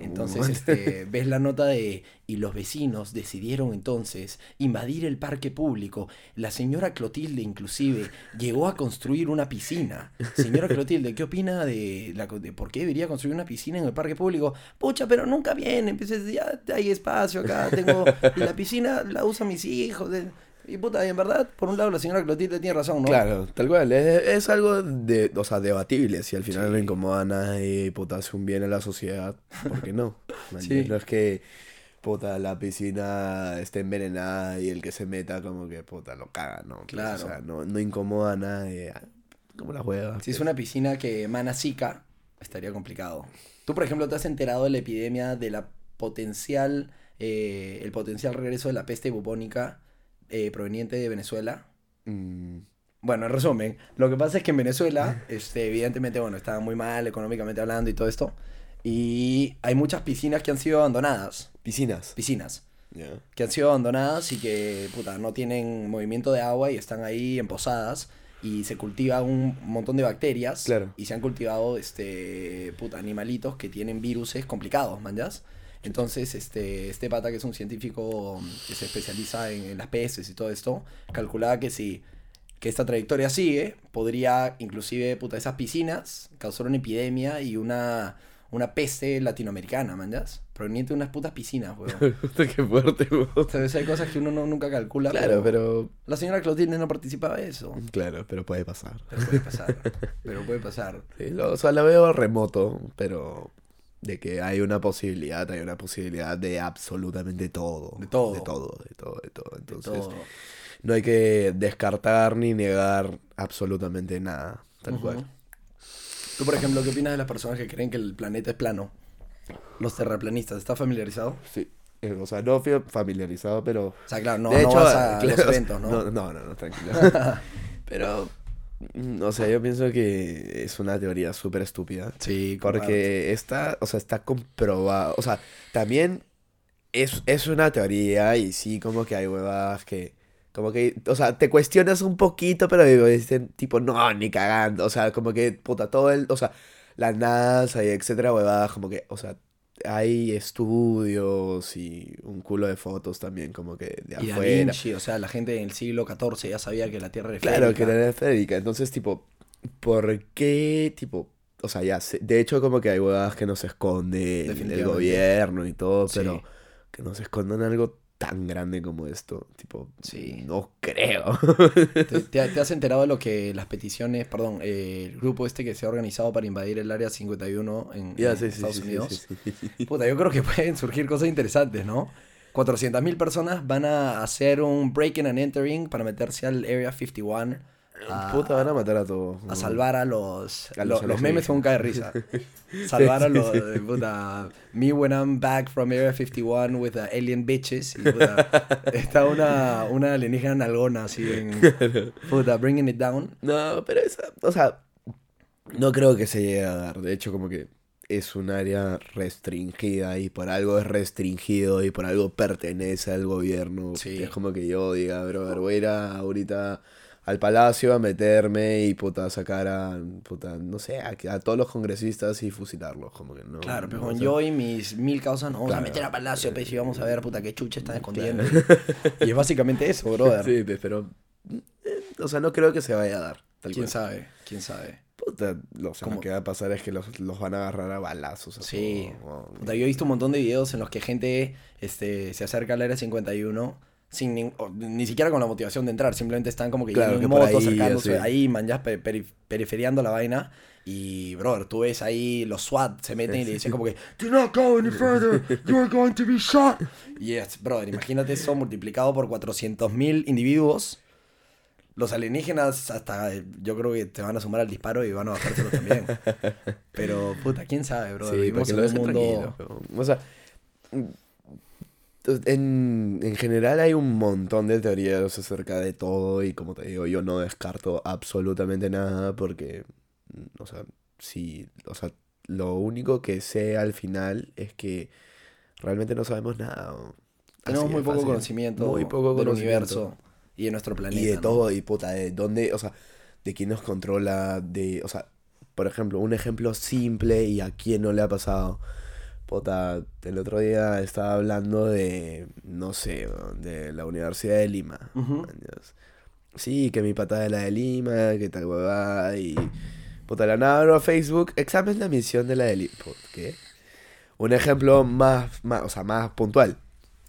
Entonces, este, ves la nota de, y los vecinos decidieron entonces invadir el parque público. La señora Clotilde inclusive llegó a construir una piscina. Señora Clotilde, ¿qué opina de, la, de por qué debería construir una piscina en el parque público? Pucha, pero nunca viene, pues ya hay espacio acá, tengo, la piscina la usan mis hijos. de- y puta, y en verdad, por un lado la señora Clotilde tiene razón, ¿no? Claro, tal cual. Es, es algo de, o sea, debatible. Si al final no incomoda a nadie y puta hace un bien a la sociedad, ¿por qué no? Sí. No es que puta la piscina esté envenenada y el que se meta como que puta lo caga, ¿no? Pues, Claro. O sea, no, no incomoda a nadie. Como la juega. Si es una piscina que emana Zika, estaría complicado. Tú, por ejemplo, te has enterado de la epidemia de la potencial, eh, el potencial regreso de la peste bubónica eh, proveniente de Venezuela. Mm, Bueno, en resumen, lo que pasa es que en Venezuela, este, evidentemente, bueno, está muy mal económicamente hablando y todo esto. Y hay muchas piscinas que han sido abandonadas. piscinas. Piscinas que han sido abandonadas y que puta, no tienen movimiento de agua y están ahí emposadas y se cultiva un montón de bacterias Claro. y se han cultivado este puta, animalitos que tienen viruses complicados, manjas. Entonces, este, este pata, que es un científico que se especializa en, en las peces y todo esto, calculaba que si que esta trayectoria sigue, podría inclusive, puta, esas piscinas causar una epidemia y una, una peste latinoamericana, manjas. Proveniente de unas putas piscinas, weón. Qué fuerte, weón. Entonces hay cosas que uno no- nunca calcula. Claro, pero. La señora Clotilde no participaba de eso. Claro, pero puede pasar. Pero puede pasar. pero puede pasar. Sí, lo- o sea, lo veo remoto, pero de que hay una posibilidad, hay una posibilidad de absolutamente todo. De todo. De todo, de todo, de todo. De Entonces, todo. no hay que descartar ni negar absolutamente nada, tal cual. Tú, por ejemplo, ¿qué opinas de las personas que creen que el planeta es plano? Los terraplanistas, ¿estás familiarizado? Sí. eh, O sea, no fui familiarizado, pero... O sea, claro, no, de no hecho, vas a claro, los eventos, ¿no? No, no, no, no, tranquilo. pero, o sea, yo pienso que es una teoría súper estúpida. Sí. Porque está, o sea, está comprobado. O sea, también es, es una teoría y sí, como que hay huevadas que. Como que, o sea, te cuestionas un poquito, pero dicen, tipo, no, ni cagando. O sea, como que, puta, todo el. O sea, la NASA y etcétera, huevadas, como que, o sea, hay estudios y un culo de fotos también, como que de Y Da afuera. Vinci, o sea, la gente en el siglo XIV ya sabía que la Tierra era Claro, que esférica. era esférica. Entonces, tipo, ¿por qué, tipo, o sea, ya, de hecho, como que hay huevadas que nos esconde el, gobierno y todo, Sí. pero que nos escondan algo tan grande como esto, tipo, Sí. no creo. ¿Te, te- te has enterado de lo que las peticiones, perdón, eh, el grupo este que se ha organizado para invadir el área 51 en, en sí, Estados sí, Unidos? Puta, yo creo que pueden surgir cosas interesantes, ¿no? 400.000 personas van a hacer un break-in and entering para meterse al Area 51 a, Puta, van a matar a todos. a salvar a los... A los los, memes son un cae de risa. Salvar a los... eh, Puta, me when I'm back from Area 51 with the alien bitches. Y, puta, está una, una alienígena nalgona así en... Puta, bringing it down. No, pero esa, o sea, no creo que se llegue a dar. De hecho, como que es un área restringida y por algo es restringido y por algo pertenece al gobierno. Sí. Es como que yo diga, brother, voy a ir a- ahorita al palacio a meterme y puta sacar a, puta, no sé, a, a todos los congresistas y fusilarlos, como que no. Claro, no, pero o con sea, yo y mis mil causas nos vamos a meter a Palacio, pues, y vamos a ver, puta, qué chucha están escondiendo. Y es básicamente eso, brother. Sí, pero, eh, o sea, no creo que se vaya a dar. Tal ¿Quién cual. sabe? ¿Quién sabe? Puta, lo, o sea, Como- lo que va a pasar es que los, los van a agarrar a balazos. a Sí. Puta, yo he visto un montón de videos en los que gente este, se acerca al área 51 sin nin- o- ni siquiera con la motivación de entrar, simplemente están como que Claro, que en por moto, ahí, acercándose así. ahí, man, ya pe- peri- periferiando la vaina. Y, brother, tú ves ahí los SWAT se meten y le dicen como que Do not go any further, you are going to be shot. Y es, brother, imagínate eso multiplicado por 400.000 individuos. Los alienígenas hasta yo creo que te van a sumar al disparo y van a bajárselo también. Pero, puta, quién sabe, brother. Sí, Vivimos que en lo un mundo... O sea, en, en general hay un montón de teorías acerca de todo y como te digo, yo no descarto absolutamente nada porque, mm, o sea, sí, o sea, lo único que sé al final es que realmente no sabemos nada. Tenemos muy poco fácil. conocimiento Muy poco del conocimiento. universo y de nuestro planeta. Y de ¿no? todo, y puta, de dónde, o sea, de quién nos controla, de, o sea, por ejemplo, un ejemplo simple y a quién no le ha pasado. Puta, el otro día estaba hablando de, no sé, de la Universidad de Lima. Sí, que mi patada es la de Lima, que tal huevada, y... Puta, la nada abro Facebook, examen de admisión de la de Lima. ¿Qué? Un ejemplo más, más, o sea, más puntual.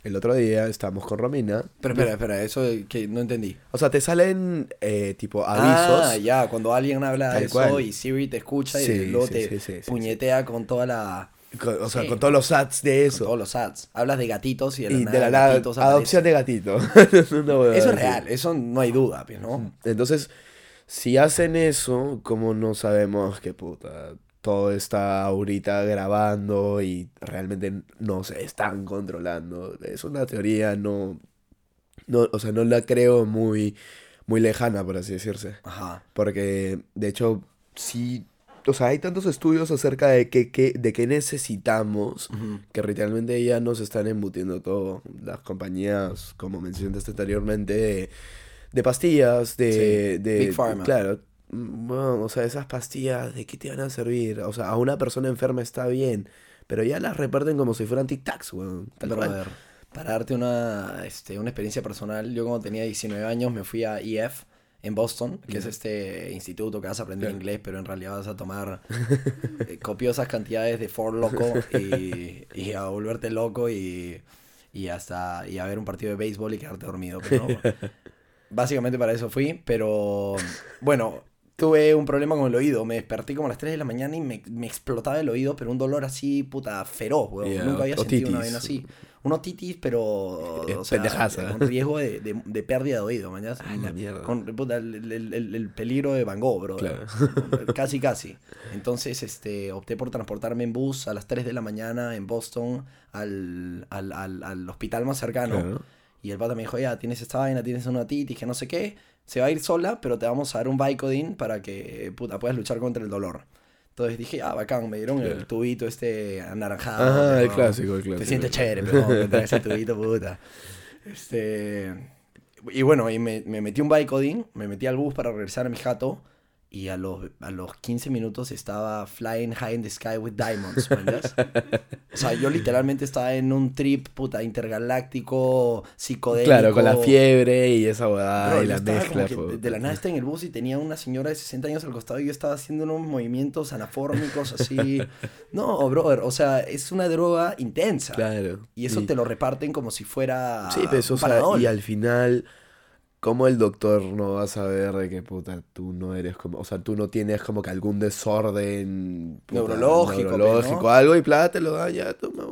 El otro día estábamos con Romina. Pero espera, espera, eso que no entendí. O sea, te salen eh, tipo avisos. Ah, ya, cuando alguien habla de eso cual. y Siri te escucha y luego sí, te sí, puñetea con toda la... con- o sea, Sí. con todos los ads de con eso. todos los ads. Hablas de gatitos y de la y nada, de la nada, gatitos adopción de gatito. Eso es real, eso no hay duda, ¿no? Entonces, si hacen eso, ¿cómo no sabemos que puta? Todo está ahorita grabando y realmente no se están controlando. Es una teoría, no. no o sea, no la creo muy, muy lejana, por así decirse. Ajá. Porque, de hecho, sí. O sea, hay tantos estudios acerca de qué, qué- de qué necesitamos que literalmente ya nos están embutiendo todo. Las compañías, como mencionaste anteriormente, de, de pastillas, de, Sí, de- Big Pharma. Claro. mm, Bueno, o sea, esas pastillas, ¿de qué te van a servir? O sea, a una persona enferma está bien, pero ya las reparten como si fueran tic-tacs, weón. Brother, para darte una, este, una experiencia personal, yo cuando tenía 19 años me fui a EF, en Boston, que es este instituto que vas a aprender inglés, pero en realidad vas a tomar eh, copiosas cantidades de Ford loco y, y a volverte loco y, y hasta y a ver un partido de béisbol y quedarte dormido. Pero. Básicamente para eso fui, pero bueno, tuve un problema con el oído. Me desperté como a las 3 de la mañana y me, me explotaba el oído, pero un dolor así, puta, feroz, weón. Yeah, Nunca había sentido una vaina así. Un otitis, pero. Eh, o sea, pendejaza. con riesgo de, de, de pérdida de oído, mañana. Ay, la mierda. Con puta, el, el- el- el peligro de Van Gogh, bro. Claro. Casi, casi. Entonces, este, opté por transportarme en bus a las 3 de la mañana en Boston al, al, al, al hospital más cercano. Claro. Y el pata me dijo, ya, tienes esta vaina, tienes una otitis, que no sé qué. Se va a ir sola, pero te vamos a dar un Vicodin para que, puta, puedas luchar contra el dolor. Entonces dije, ah, bacán, me dieron el tubito este anaranjado. Ajá, el ¿no? clásico, el clásico. Te sientes chévere, pero no, te ese tubito, puta. Este... Y bueno, y me, me metí un Vicodin, me metí al bus para regresar a mi jato. Y a los, a los 15 minutos estaba flying high in the sky with diamonds. O sea, yo literalmente estaba en un trip, puta, intergaláctico, psicodélico. Claro, con la fiebre y esa Bro, y la mezcla. de, la nada estaba en el bus y tenía una señora de 60 años al costado y yo estaba haciendo unos movimientos anafórmicos así. No, brother, o sea, es una droga intensa. Claro. Y eso te lo reparten como si fuera Sí, pero o sea, Panadol. y al final, ¿cómo el doctor no va a saber de que puta tú no eres como, o sea, tú no tienes como que algún desorden puta, Neurológico, pues, neurológico, ¿no? algo y plata te lo da ya, toma,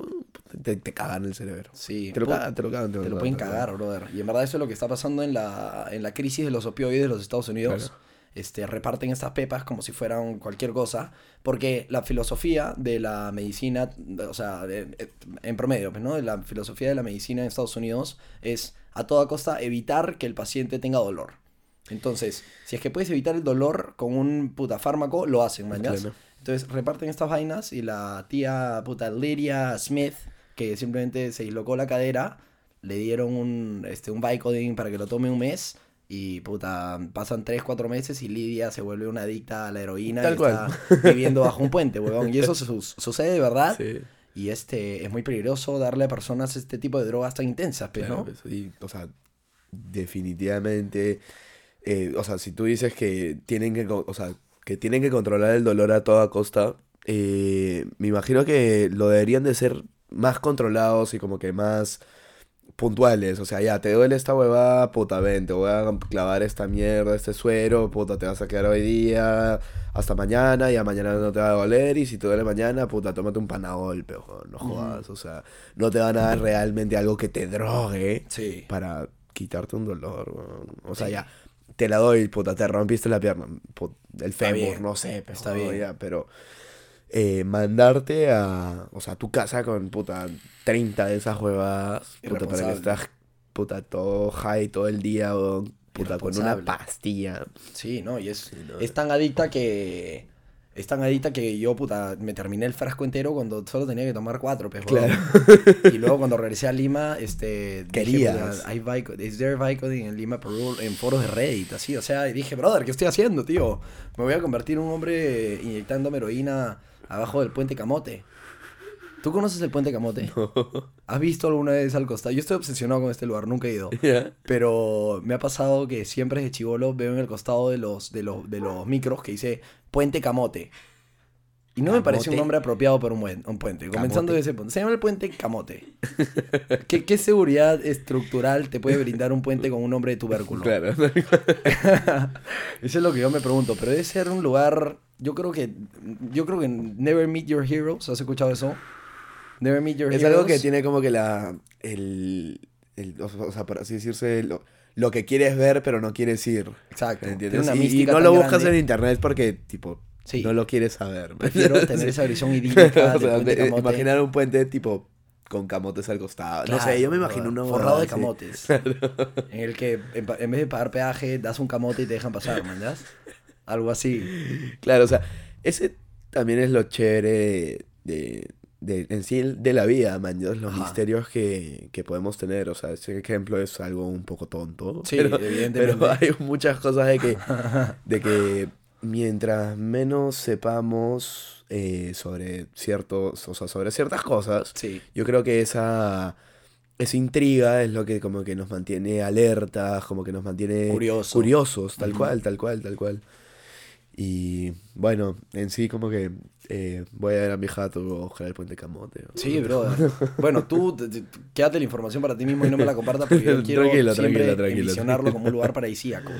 te, te cagan el cerebro. Sí, Te lo cagan, te lo cagan, Te lo pueden te lo cagar, brother. Y en verdad eso es lo que está pasando en la, en la crisis de los opioides de los Estados Unidos. Claro. Este, reparten estas pepas como si fueran cualquier cosa, porque la filosofía de la medicina, o sea, de- en promedio, pues, ¿no? La filosofía de la medicina en Estados Unidos es a toda costa evitar que el paciente tenga dolor. Entonces, si es que puedes evitar el dolor con un puta fármaco, lo hacen, mañas. Entonces reparten estas vainas y la tía puta Lydia Smith, que simplemente se dislocó la cadera, le dieron un, este, un Vicodin para que lo tome un mes. Y puta, pasan 3, 4 meses y Lidia se vuelve una adicta a la heroína Tal y cual. está viviendo bajo un puente, huevón. Y eso su- sucede de verdad. Sí, Y este es muy peligroso darle a personas este tipo de drogas tan intensas, pues, claro, ¿no? pues, y, o sea, definitivamente, eh, o sea, si tú dices que tienen que, o sea, que tienen que controlar el dolor a toda costa, eh, me imagino que lo deberían de ser más controlados y como que más puntuales. O sea, ya, te duele esta huevada, puta, ven, te voy a clavar esta mierda, este suero, puta, te vas a quedar hoy día hasta mañana, y a mañana no te va a doler, y si te duele mañana, puta, tómate un panadol, pero no jodas, o sea, no te van a dar realmente algo que te drogue Sí. para quitarte un dolor. O sea, Sí. ya, te la doy, puta, te rompiste la pierna, el fémur, no sé, pero está bien. ya, pero eh, mandarte a, o sea, a tu casa con, puta, 30 de esas huevadas, puta, para que estás, puta, todo high todo el día, weón, puta, con una pastilla. Sí, no, y es, no. es tan adicta que. Es tan adicta que yo, puta, me terminé el frasco entero cuando solo tenía que tomar cuatro, pues, Claro. Y luego cuando regresé a Lima, este... dije, Querías. puta, is there Vicodin en Lima, Perú, en foros de Reddit, así, o sea, dije, brother, ¿qué estoy haciendo, tío? Me voy a convertir en un hombre inyectándome heroína abajo del puente Camote. ¿Tú conoces el puente Camote? ¿Has visto alguna vez al costado? Yo estoy obsesionado con este lugar, nunca he ido. Ya. Pero me ha pasado que siempre desde chivolo veo en el costado de los, de los, de los micros que dice Puente Camote. Y no me parece un nombre apropiado para un, buen- un puente. Comenzando Camote. de ese punto. Se llama el Puente Camote. ¿Qué, qué seguridad estructural te puede brindar un puente con un nombre de tubérculo? Claro. Eso es lo que yo me pregunto. Pero debe ser un lugar. Yo creo que. Yo creo que Never Meet Your Heroes. ¿Has escuchado eso? Never Meet Your Es Heroes. algo que tiene como que la. El, el- o sea, por así decirse, lo, lo que quieres ver, pero no quieres ir. Exacto. ¿Entiendes? Una Y- no lo buscas grande. en internet porque, tipo, Sí. no lo quieres saber. Prefiero tener esa visión idílica O del sea, Puente de- Camote. imaginar un puente tipo con camotes al costado. no sé, yo me imagino uno forrado de camotes. En el que en, vez de pagar peaje, das un camote y te dejan pasar, ¿man? Algo así. Claro, o sea, ese también es lo chévere de, de- en sí de la vida, man. Los Ajá. misterios que, que podemos tener. O sea, ese ejemplo es algo un poco tonto. Sí, pero, evidentemente. pero hay muchas cosas de que, de que mientras menos sepamos eh, sobre ciertos, o sea, sobre ciertas cosas, Sí. yo creo que esa esa intriga es lo que como que nos mantiene alertas, como que nos mantiene Curioso. curiosos, tal cual, tal cual, tal cual. Y bueno, en sí como que eh, voy a ver a mi jato o ojalá el puente camote. o- Sí, brother. Bueno, tú te- te- quédate la información para ti mismo y no me la compartas porque yo quiero Tranquilo, siempre tranquilo, como un lugar paradisíaco.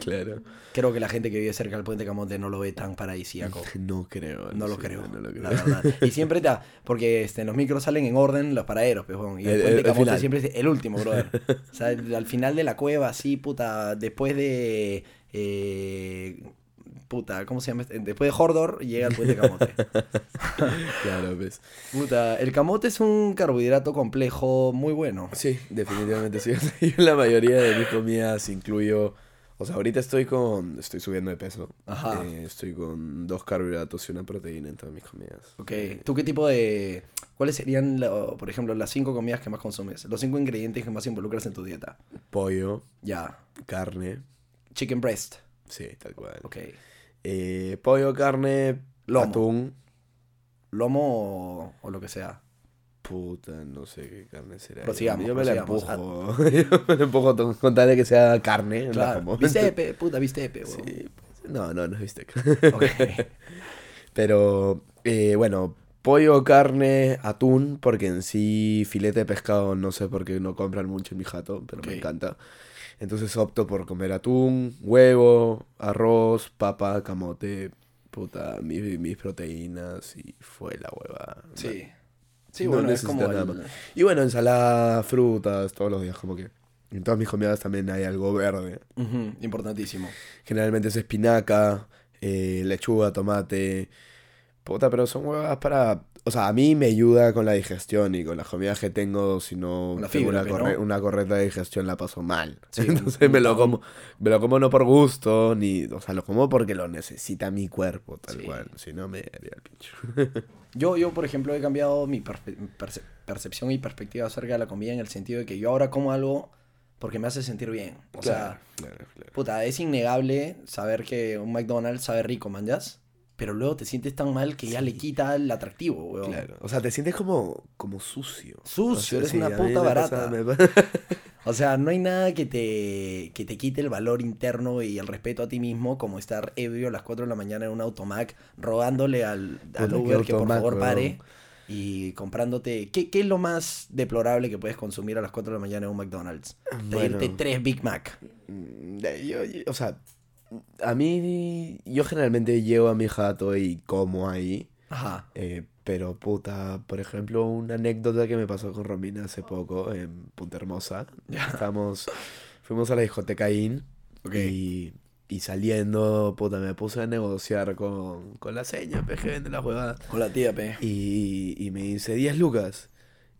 claro. Creo que la gente que vive cerca del puente Camote no lo ve tan paradisíaco. No creo. No lo sí, creo, No lo creo. la verdad. Y siempre te porque este, los micros salen en orden los paraderos, pejón. Y el, El- puente el- el Camote final. siempre es el último, brother. O sea, al final de la cueva, así, puta, después de... eh, puta, ¿cómo se llama? este? Después de Hordor llega el puente Camote. claro, pues. Puta, el camote es un carbohidrato complejo muy bueno. Sí, definitivamente sí. Yo la mayoría de mis comidas incluyo. O sea, ahorita estoy con. Estoy subiendo de peso. Ajá. Eh, estoy con dos carbohidratos y una proteína en todas mis comidas. Ok, ¿tú qué tipo de... ¿Cuáles serían, lo- por ejemplo, las cinco comidas que más consumes? Los cinco ingredientes que más involucras en tu dieta. Pollo, Ya. carne. Chicken breast. Sí, tal cual. Ok. Eh, pollo, carne, Lomo. atún. Lomo o, o lo que sea. Puta, no sé qué carne será. Prosigamos, Yo me la empujo. Yo me la empujo con- con tal de que sea carne. la Claro. Bistepe, puta, bistepe. Sí, pues, no, no, no es bistec. Ok. Pero, eh, bueno, pollo, carne, atún, porque en sí filete de pescado no sé por qué no compran mucho en mi jato, pero Ok. me encanta. Entonces opto por comer atún, huevo, arroz, papa, camote, puta, mis, mis proteínas y fue la hueva. Sí. Sí, No bueno, es como... nada el- más. Y bueno, ensalada, frutas, todos los días, como que en todas mis comidas también hay algo verde. Importantísimo. Generalmente es espinaca, eh, lechuga, tomate. Puta, pero son huevas para. O sea, a mí me ayuda con la digestión y con las comidas que tengo. Si no la tengo fibra, una, corre- ¿no? una correcta digestión, la paso mal. Sí, Entonces me lo como. Me lo como no por gusto, ni. O sea, lo como porque lo necesita mi cuerpo, tal Sí. cual. Si no, me haría el pincho. Yo, yo, por ejemplo, he cambiado mi perce- percepción y perspectiva acerca de la comida en el sentido de que yo ahora como algo porque me hace sentir bien. O sea, claro, claro. puta, es innegable saber que un McDonald's sabe rico, manjas. Pero luego te sientes tan mal que ya le quita el atractivo, weón. Claro. O sea, te sientes como, como sucio. Sucio, O sea, eres una puta barata. pasa- me pasa- O sea, no hay nada que te, que te quite el valor interno y el respeto a ti mismo como estar ebrio a las 4 de la mañana en un automac rogándole al, al Uber que por favor weón. pare y comprándote... ¿qué, ¿Qué es lo más deplorable que puedes consumir a las 4 de la mañana en un McDonald's? Bueno. Pedirte tres Big Mac. Mm, de- Yo, yo- o sea, a mí, yo generalmente llevo a mi jato y como ahí, Ajá. eh, pero puta, por ejemplo, una anécdota que me pasó con Romina hace poco en Punta Hermosa. Ya. Estábamos, fuimos a la discoteca IN Ok. y, y saliendo, puta, me puse a negociar con, con la seña, pues, que vende la huevada. Con la tía, pe. Y, y me dice 10 lucas.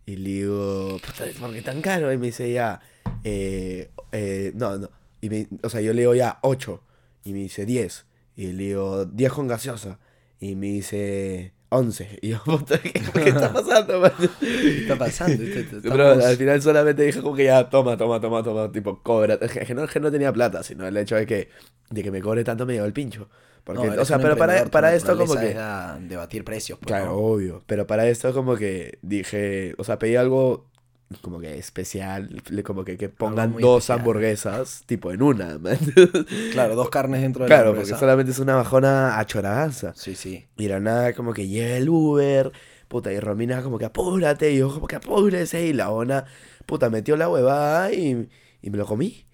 Y le digo, puta, ¿por qué tan caro? Y me dice ya, eh, eh, no, no. Y me- o sea, yo le digo ya 8. Y me dice 10. Y le digo 10 con gaseosa. Y me dice 11. Y yo, ¿qué, está pasando, man? ¿Qué está pasando? Al final solamente dije como que ya, toma, toma, toma, toma, tipo, cobra. Es que, no, es que no tenía plata, sino el hecho de que, de que me cobre tanto me llevó el pincho. Porque, No, o sea, pero para, para esto como que... debatir precios, pues, Claro, ¿no? obvio. Pero para esto como que dije, o sea, pedí algo como que especial, como que, que pongan dos especial. hamburguesas, tipo en una, man. Claro, dos carnes dentro de la Claro, porque hamburguesa. solamente es una bajona achoradaza. Sí, sí. Y era nada como que llega el Uber, puta, y Romina como que apúrate, y yo como que apúrese, y la ona, puta, metió la huevada y, y me lo comí.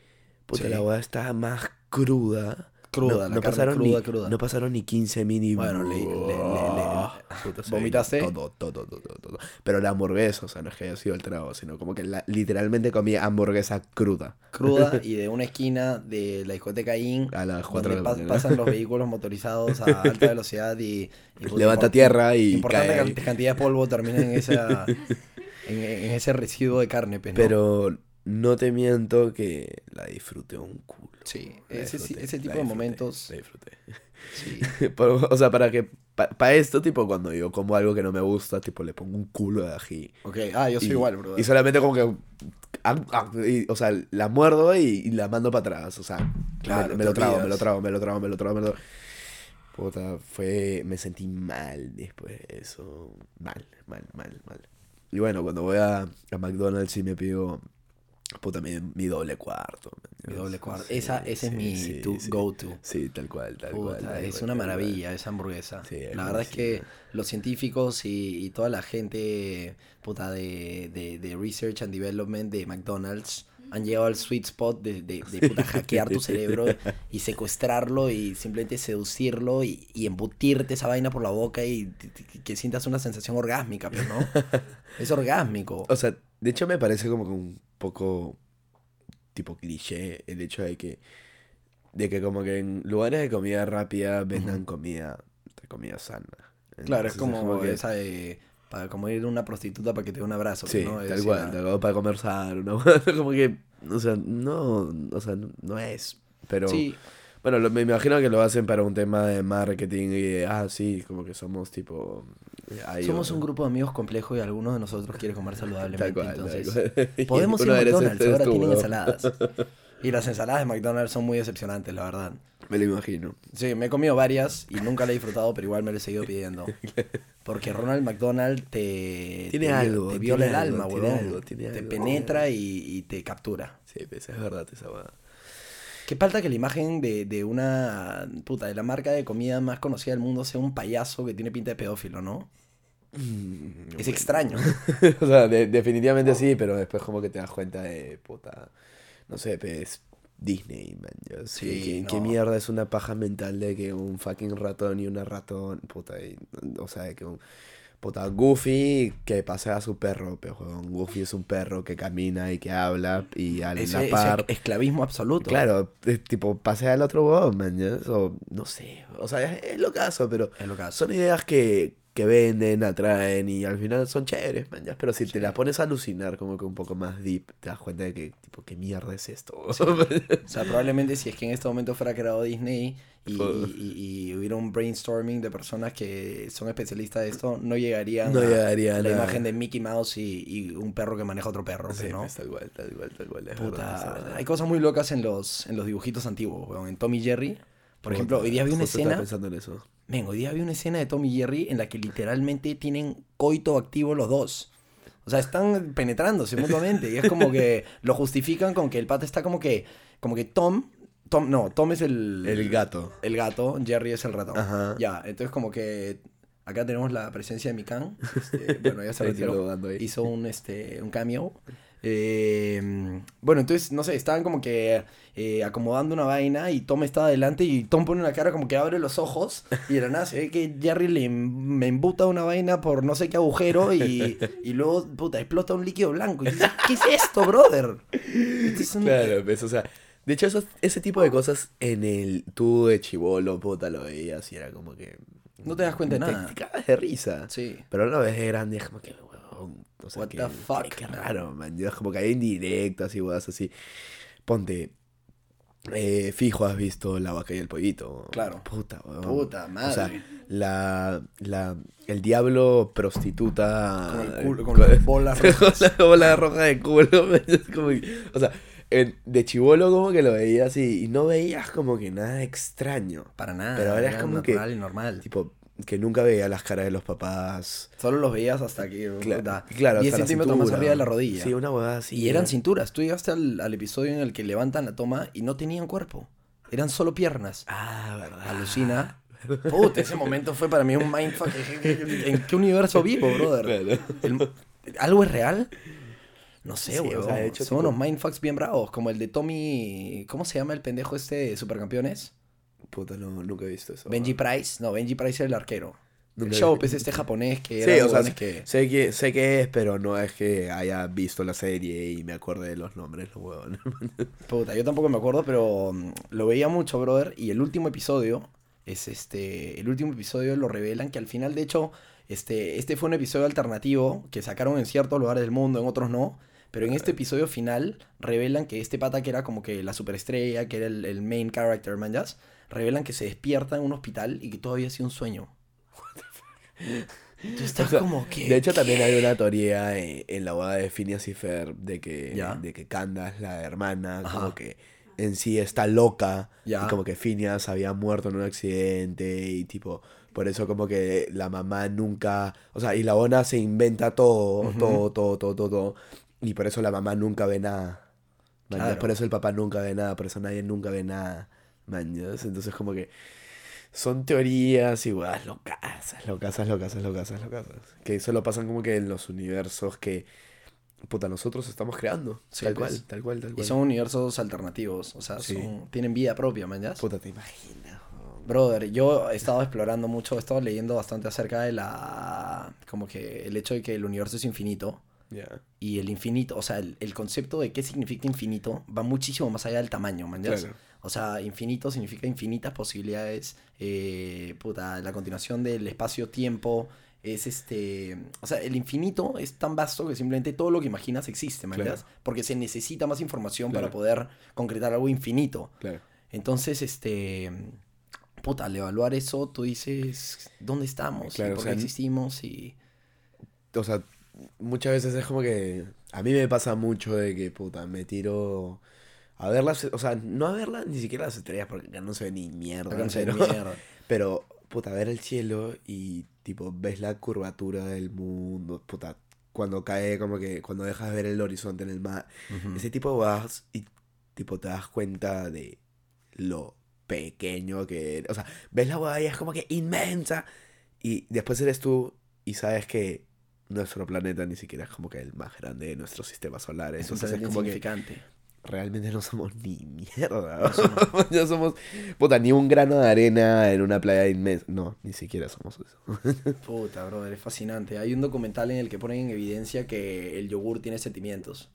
Puta, Sí. la huevada estaba más cruda. Cruda, no, la no carne pasaron cruda, ni, cruda. No pasaron ni 15 mini. Bueno, le- le- le- Puta, vino Todo, todo, todo, todo, todo. Pero la hamburguesa, o sea, no es que haya sido el trago, sino como que la- literalmente comí hamburguesa cruda. Cruda y de una esquina de la discoteca IN, A las 4 de donde la mañana. pasan los vehículos motorizados a alta velocidad y... y, pues, Levanta tierra y Importante cae cantidad de polvo termina en, esa, en, en ese residuo de carne, pues, ¿no? Pero no te miento que la disfruté un culo. Sí, ese, disfruté, ese tipo de disfruté, momentos... La disfruté. Sí. Pero, o sea, para que. Para esto, tipo, cuando yo como algo que no me gusta, tipo, le pongo un culo de ají. Ok, ah, yo soy y, igual, bro. Y solamente como que. ah, ah, y, o sea, la muerdo y, y la mando para atrás. O sea, Claro, me, me lo trago, me lo trago, me lo trago, me lo trago, me lo trago. Puta, fue. Me sentí mal después de eso. Mal, mal, mal, mal. y bueno, cuando voy a, a McDonald's sí me pido puta, mi, mi doble cuarto. Mi ¿me doble cuarto. Sí, Esa, ese es mi sí, to- sí. go-to. Sí, tal cual, tal cual. Tal es cual, una cual. maravilla esa hamburguesa. Sí, la verdad es que los científicos y, y toda la gente puta de, de, de Research and Development de McDonald's han llegado al sweet spot de, de, de, puta, hackear tu cerebro y secuestrarlo y simplemente seducirlo y, y embutirte esa vaina por la boca y que sientas una sensación orgásmica, pero no. Es orgásmico. O sea, de hecho me parece como que un poco tipo cliché el hecho de que de que como que en lugares de comida rápida vendan comida de comida sana. Claro, es como, que- esa de, para como ir a una prostituta para que te dé un abrazo. Sí, ¿no? Tal cual, tal cual, para comer sano, ¿no? como que, o sea, no, o sea, no, no es, pero... Sí, Bueno, lo- me imagino que lo hacen para un tema de marketing y de, ah, sí, como que somos tipo... somos un grupo de amigos complejo y algunos de nosotros quiere comer saludablemente. Tal cual, entonces, podemos ir a McDonald's, ahora tú, tienen weón. ensaladas. Y las ensaladas de McDonald's son muy decepcionantes, la verdad. Me lo imagino. Sí, me he comido varias y nunca la he disfrutado, pero igual me la he seguido pidiendo. Porque Ronald McDonald te, Tiene te, algo, te viola el tiene algo, alma, tiene algo, tiene te algo, penetra y, y te captura. Sí, es verdad esa hueá. Qué falta que la imagen de, de una puta de la marca de comida más conocida del mundo sea un payaso que tiene pinta de pedófilo, ¿no? Es extraño. o sea, de- definitivamente sí, pero después como que te das cuenta de, puta, no sé, pues, Disney, man. ya, Sí, ¿Qué, no. qué mierda es una paja mental de que un fucking ratón y una ratón, puta, y- o sea, de que un... Puta, Goofy que pasea a su perro, pero Goofy es un perro que camina y que habla y a Ese, la ese par... esclavismo absoluto. Claro, es tipo, pasea al otro huevón, man, o no sé, o sea, es, es lo caso, pero Es lo son ideas que, que venden, atraen y al final son chéveres, man, ya, pero si te las pones a alucinar como que un poco más deep, te das cuenta de que, tipo, ¿qué mierda es esto? O sea, probablemente si es que en este momento fuera creado Disney y, y- y- y hubiera un brainstorming de personas que son especialistas de esto, no llegarían No a llegaría la nada. imagen de Mickey Mouse y, un perro que maneja otro perro, Sí, ¿no? pues, tal cual, tal cual, tal cual, es verdad, Puta, es verdad. hay cosas muy locas en los, en los dibujitos antiguos, weón. En Tom y Jerry, por ejemplo, hoy día vi una escena, pensando en eso. Ven, hoy día vi una escena de Tom y Jerry en la que literalmente tienen coito activo los dos. O sea, están penetrándose mutuamente y es como que lo justifican con que el pata está como que, como que Tom, Tom, no, Tom es el... El gato. El gato, Jerry es el ratón. Ajá. Ya, entonces como que acá tenemos la presencia de Mikan. Este, bueno, ya se retiró. Hizo un, este, un cameo. Eh, bueno, entonces, no sé, estaban como que eh, acomodando una vaina y Tom estaba adelante y Tom pone una cara como que abre los ojos y de la nada se ve que Jerry le em- me embuta una vaina por no sé qué agujero y, y luego, puta, explota un líquido blanco. Y dices, ¿qué es esto, brother? Un- Claro, pues, o sea, de hecho, esos- ese tipo de cosas en el tú de chivolo, puta, lo veías y era como que. No te das cuenta de nada. Te, cagas de risa. Sí. Pero lo ves de grande, es como que, huevón. O sea, What que, the fuck, Qué, raro, man. Es como que hay indirectas y huevas así. Ponte. eh, fijo, has visto la vaca y el pollito. Claro. Puta, huevón. Puta O sea, madre. la, la, el diablo prostituta. Con el culo- con las bolas rojas. con la bola roja de culo. es como o sea, en- de chivolo como que lo veías y, y no veías como que nada extraño. Para nada. Pero ahora es como que- y normal. Tipo, que nunca veía las caras de los papás. Solo los veías hasta que Claro, claro 10 hasta la centímetros más arriba de la rodilla. Sí, una huevada así. y eran era- cinturas. Tú llegaste al, al episodio en el que levantan la toma y no tenían cuerpo. Eran solo piernas. Ah, verdad. Alucina. Puta, ese momento fue para mí un mindfuck. ¿En qué universo vivo, brother? El- ¿Algo es real? No sé, Sí, o weón. sea, de hecho, Son tipo- unos mindfucks bien bravos, como el de Tommy... ¿Cómo se llama el pendejo este de Supercampeones? Puta, no, nunca he visto eso. Benji Price. No, Benji Price era el arquero. El show es este japonés que Sí, era o sea, que... sé que, sé que es, pero no es que haya visto la serie y me acuerde de los nombres, los huevones. Puta, yo tampoco me acuerdo, pero mm, lo veía mucho, brother. Y el último episodio es este. El último episodio lo revelan que al final, de hecho, este, este fue un episodio alternativo que sacaron en ciertos lugares del mundo, en otros no. Pero en este episodio final revelan que este pata que era como que la superestrella, que era el, el main character, man. Revelan que se despierta en un hospital y que todavía ha sido un sueño. Tú estás O sea, como que. De hecho, también hay una teoría en, en la boda de Phineas y Fer de que, Ya. de que Candace, la hermana, Ajá. como que en sí está loca. Ya. Y como que Phineas había muerto en un accidente y tipo, por eso como que la mamá nunca, o sea, y la ona se inventa todo, todo, todo, todo, todo, todo. Y por eso la mamá nunca ve nada. Claro. Por eso el papá nunca ve nada, por eso nadie nunca ve nada. Man, Entonces como que son teorías igual, locasas, locasas, locasas, locasas, locasas. Que solo pasan como que en los universos que, puta, nosotros estamos creando. Sí, tal pues. cual, tal cual, tal Y cual. son universos alternativos, o sea, Sí. son- tienen vida propia, ¿ya? Puta, te imaginas. Brother, yo he estado explorando mucho, he estado leyendo bastante acerca de la... como que el hecho de que el universo es infinito. Ya. Y el infinito, o sea, el, el concepto de qué significa infinito va muchísimo más allá del tamaño. ¿ya? Claro. O sea, infinito significa infinitas posibilidades. eh, puta, la continuación del espacio-tiempo es este. O sea, el infinito es tan vasto que simplemente todo lo que imaginas existe. ¿ya? Claro. Porque se necesita más información para poder concretar algo infinito. Claro. Entonces, este. Puta, al evaluar eso, tú dices, ¿dónde estamos? Claro, ¿Y o ¿Por sea, qué existimos? Y. O sea, muchas veces es como que. A mí me pasa mucho de que, puta, me tiro a verlas. O sea, no a verlas ni siquiera las estrellas, porque acá no se ve ni mierda. Acá no se ve pero- mierda. Pero, puta, ver el cielo y, tipo, ves la curvatura del mundo, puta, cuando cae, como que, cuando dejas de ver el horizonte en el mar, ese tipo vas y, tipo, te das cuenta de lo pequeño que eres. O sea, ves la hueá y es como que inmensa. Y después eres tú y sabes que nuestro planeta ni siquiera es como que el más grande de nuestro sistema solar. Entonces es como que. Realmente no somos ni mierda. ya somos, puta, ni un grano de arena en una playa inmensa. No, ni siquiera somos eso. Puta, brother, es fascinante. Hay un documental en el que ponen en evidencia que el yogur tiene sentimientos.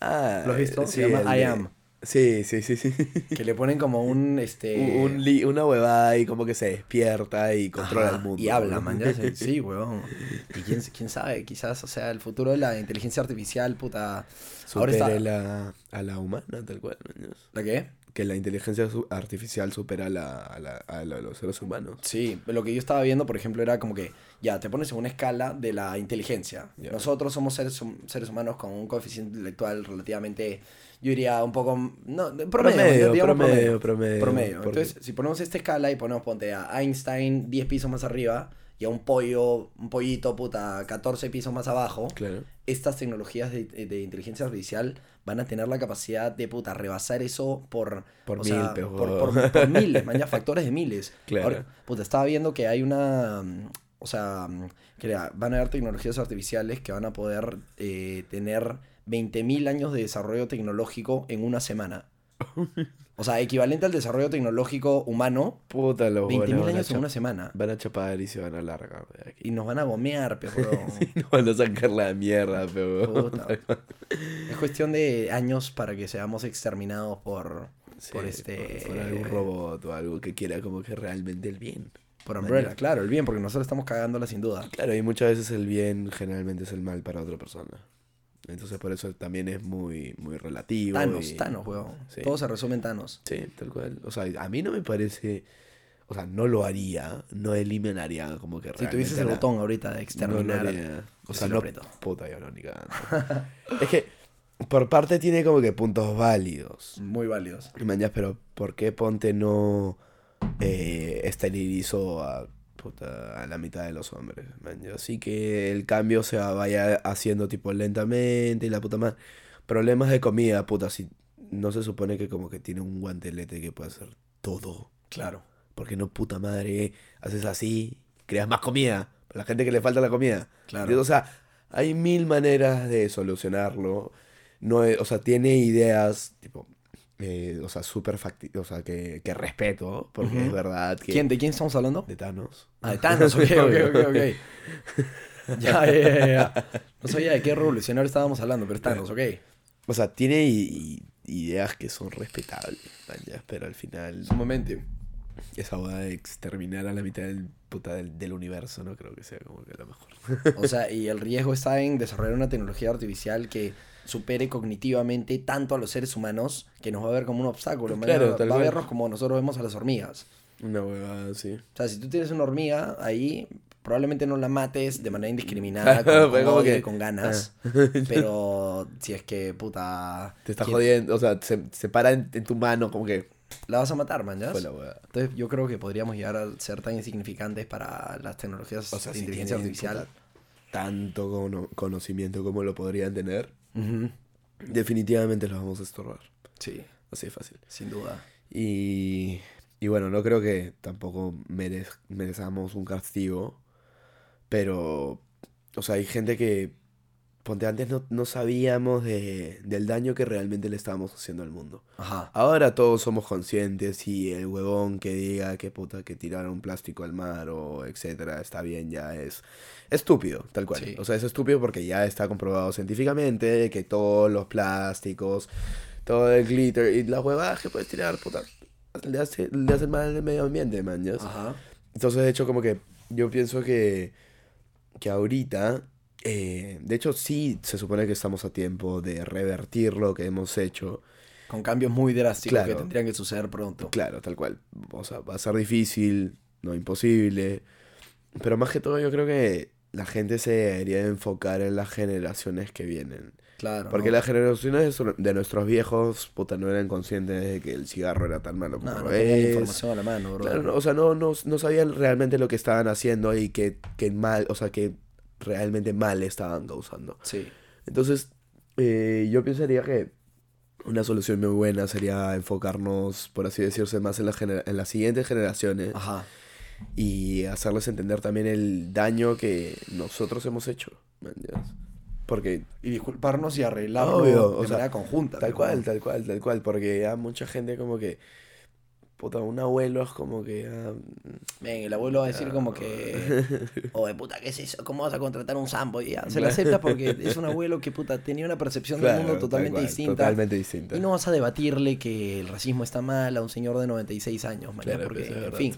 Ah, ¿Lo has visto? Se el llama I Am. Sí, sí, sí, sí. Que le ponen como un, este... Un- un li- una huevada y como que se despierta y controla Ajá, el mundo. Y habla, man. ya sé. Sí, weón. Y quién, quién sabe, quizás, o sea, el futuro de la inteligencia artificial, puta... Ahora Supere está... la, a la humana, tal cual. ¿no? ¿La qué? Que la inteligencia artificial supera a, la, a, la- a la- a los seres humanos. Sí, lo que yo estaba viendo, por ejemplo, era como que ya te pones en una escala de la inteligencia. Nosotros somos seres, seres humanos con un coeficiente intelectual relativamente, yo diría, un poco. No, promedio, Promedio, digamos promedio, promedio, Entonces, si ponemos esta escala y ponemos, ponte a Einstein 10 pisos más arriba y a un pollo, un pollito, puta, 14 pisos más abajo, Claro. estas tecnologías de, de inteligencia artificial van a tener la capacidad de puta rebasar eso por Por mil, sea, por, por- por miles, man, ya factores de miles. Claro. Ahora, puta, estaba viendo que hay una o sea, que van a haber tecnologías artificiales que van a poder eh, tener 20.000 años de desarrollo tecnológico en una semana. O sea, equivalente al desarrollo tecnológico humano, Puta, los 20.000 buenos van a años en una semana. Van a chapar y se van a largar de aquí. Y nos van a gomear, pero... No van a sacar la mierda, pero. Es cuestión de años para que seamos exterminados por, por este... Por algún robot o algo que quiera como que realmente el bien. Por Umbrella, claro, el bien, porque nosotros estamos cagándola sin duda. Claro, y muchas veces el bien generalmente es el mal para otra persona. Entonces por eso también es muy, muy relativo. Thanos, y- Thanos, weón. Sí. Todo se resume en Thanos. Sí, tal cual. O sea, a mí no me parece. O sea, no lo haría, no eliminaría como que Si tuvieses el la- botón ahorita de No lo exterminar, haría. O sea, sí lo no. Puta, yo no, ni es que por parte tiene como que puntos válidos. muy válidos. Mañas, pero ¿por qué Ponte no eh, esterilizó a, puta, a la mitad de los hombres? mañas? Así que el cambio se vaya haciendo tipo lentamente y la puta más. Problemas de comida, puta, si no se supone que como que tiene un guantelete que puede hacer todo. Claro. ¿Por qué no puta madre haces así? Creas más comida. Para la gente que le falta la comida. Claro. O sea, hay mil maneras de solucionarlo. No es- o sea, tiene ideas, tipo, eh, o sea, súper facti o sea, que, que respeto, porque es verdad que... ¿Quién, ¿De quién estamos hablando? De Thanos. Ah, de Thanos, ok, ok, ok, ok. ya, ya, ya. No sabía de qué revolucionario estábamos hablando, pero es Thanos, ok. O sea, tiene ideas que son respetables, pero al final Un momento. esa boda de exterminar a la mitad del, puta, del, del universo no creo que sea como que lo mejor. O sea, y el riesgo está en desarrollar una tecnología artificial que supere cognitivamente tanto a los seres humanos que nos va a ver como un obstáculo. Claro, va a vernos como nosotros vemos a las hormigas. Una huevada así. O sea, si tú tienes una hormiga ahí, Probablemente no la mates de manera indiscriminada, con, con odio que- con ganas. Pero si es que, puta... Te está jodiendo, o sea, se, se para en, en tu mano como que La vas a matar, man, ¿ya? Entonces yo creo que podríamos llegar a ser tan insignificantes para las tecnologías O sea, de si inteligencia artificial. puta, tanto cono- conocimiento como lo podrían tener, Definitivamente los vamos a estorbar. Sí, Así de fácil. sin duda. Y, y bueno, no creo que tampoco merez- merezamos un castigo, pero, o sea, hay gente que, ponte antes no, no sabíamos de, del daño que realmente le estábamos haciendo al mundo. Ajá. Ahora todos somos conscientes y el huevón que diga que puta que tiraron plástico al mar o etcétera está bien ya es estúpido, tal cual. Sí. O sea, es estúpido porque ya está comprobado científicamente que todos los plásticos, todo el glitter y las huevadas que puedes tirar, puta, le, hace- le hacen mal al medio ambiente, man. ¿ya? Ajá. Entonces, de hecho, como que yo pienso que, que ahorita, eh, de hecho, sí se supone que estamos a tiempo de revertir lo que hemos hecho. Con cambios muy drásticos que Claro. tendrían que suceder pronto. Claro, tal cual. O sea, va a ser difícil, no imposible. Pero más que todo, yo creo que la gente se debería enfocar en las generaciones que vienen. Claro. Porque ¿no? las generaciones de nuestros viejos, puta, no eran conscientes de que el cigarro era tan malo como No, no tenían es. información a la mano, bro. Claro, o sea, no, no, no sabían realmente lo que estaban haciendo y que, que mal, o sea, que realmente mal estaban causando. Sí. Entonces, eh, yo pensaría que una solución muy buena sería enfocarnos, por así decirse, más en, la en las siguientes generaciones Ajá. y hacerles entender también el daño que nosotros hemos hecho. Porque Y disculparnos y arreglarlo Obvio, o de sea, manera conjunta. Tal cual, tal cual, tal cual, porque a mucha gente como que, puta, un abuelo es como que, ah, Ven, el abuelo va a decir como que, oye, puta, ¿qué es eso? ¿Cómo vas a contratar un sambo? Y ya, se lo acepta porque es un abuelo que, puta, tenía una percepción del mundo tal totalmente distinta. Totalmente distinta. Y no vas a debatirle que el racismo está mal a un señor de 96 años, man, Claro, porque, en fin.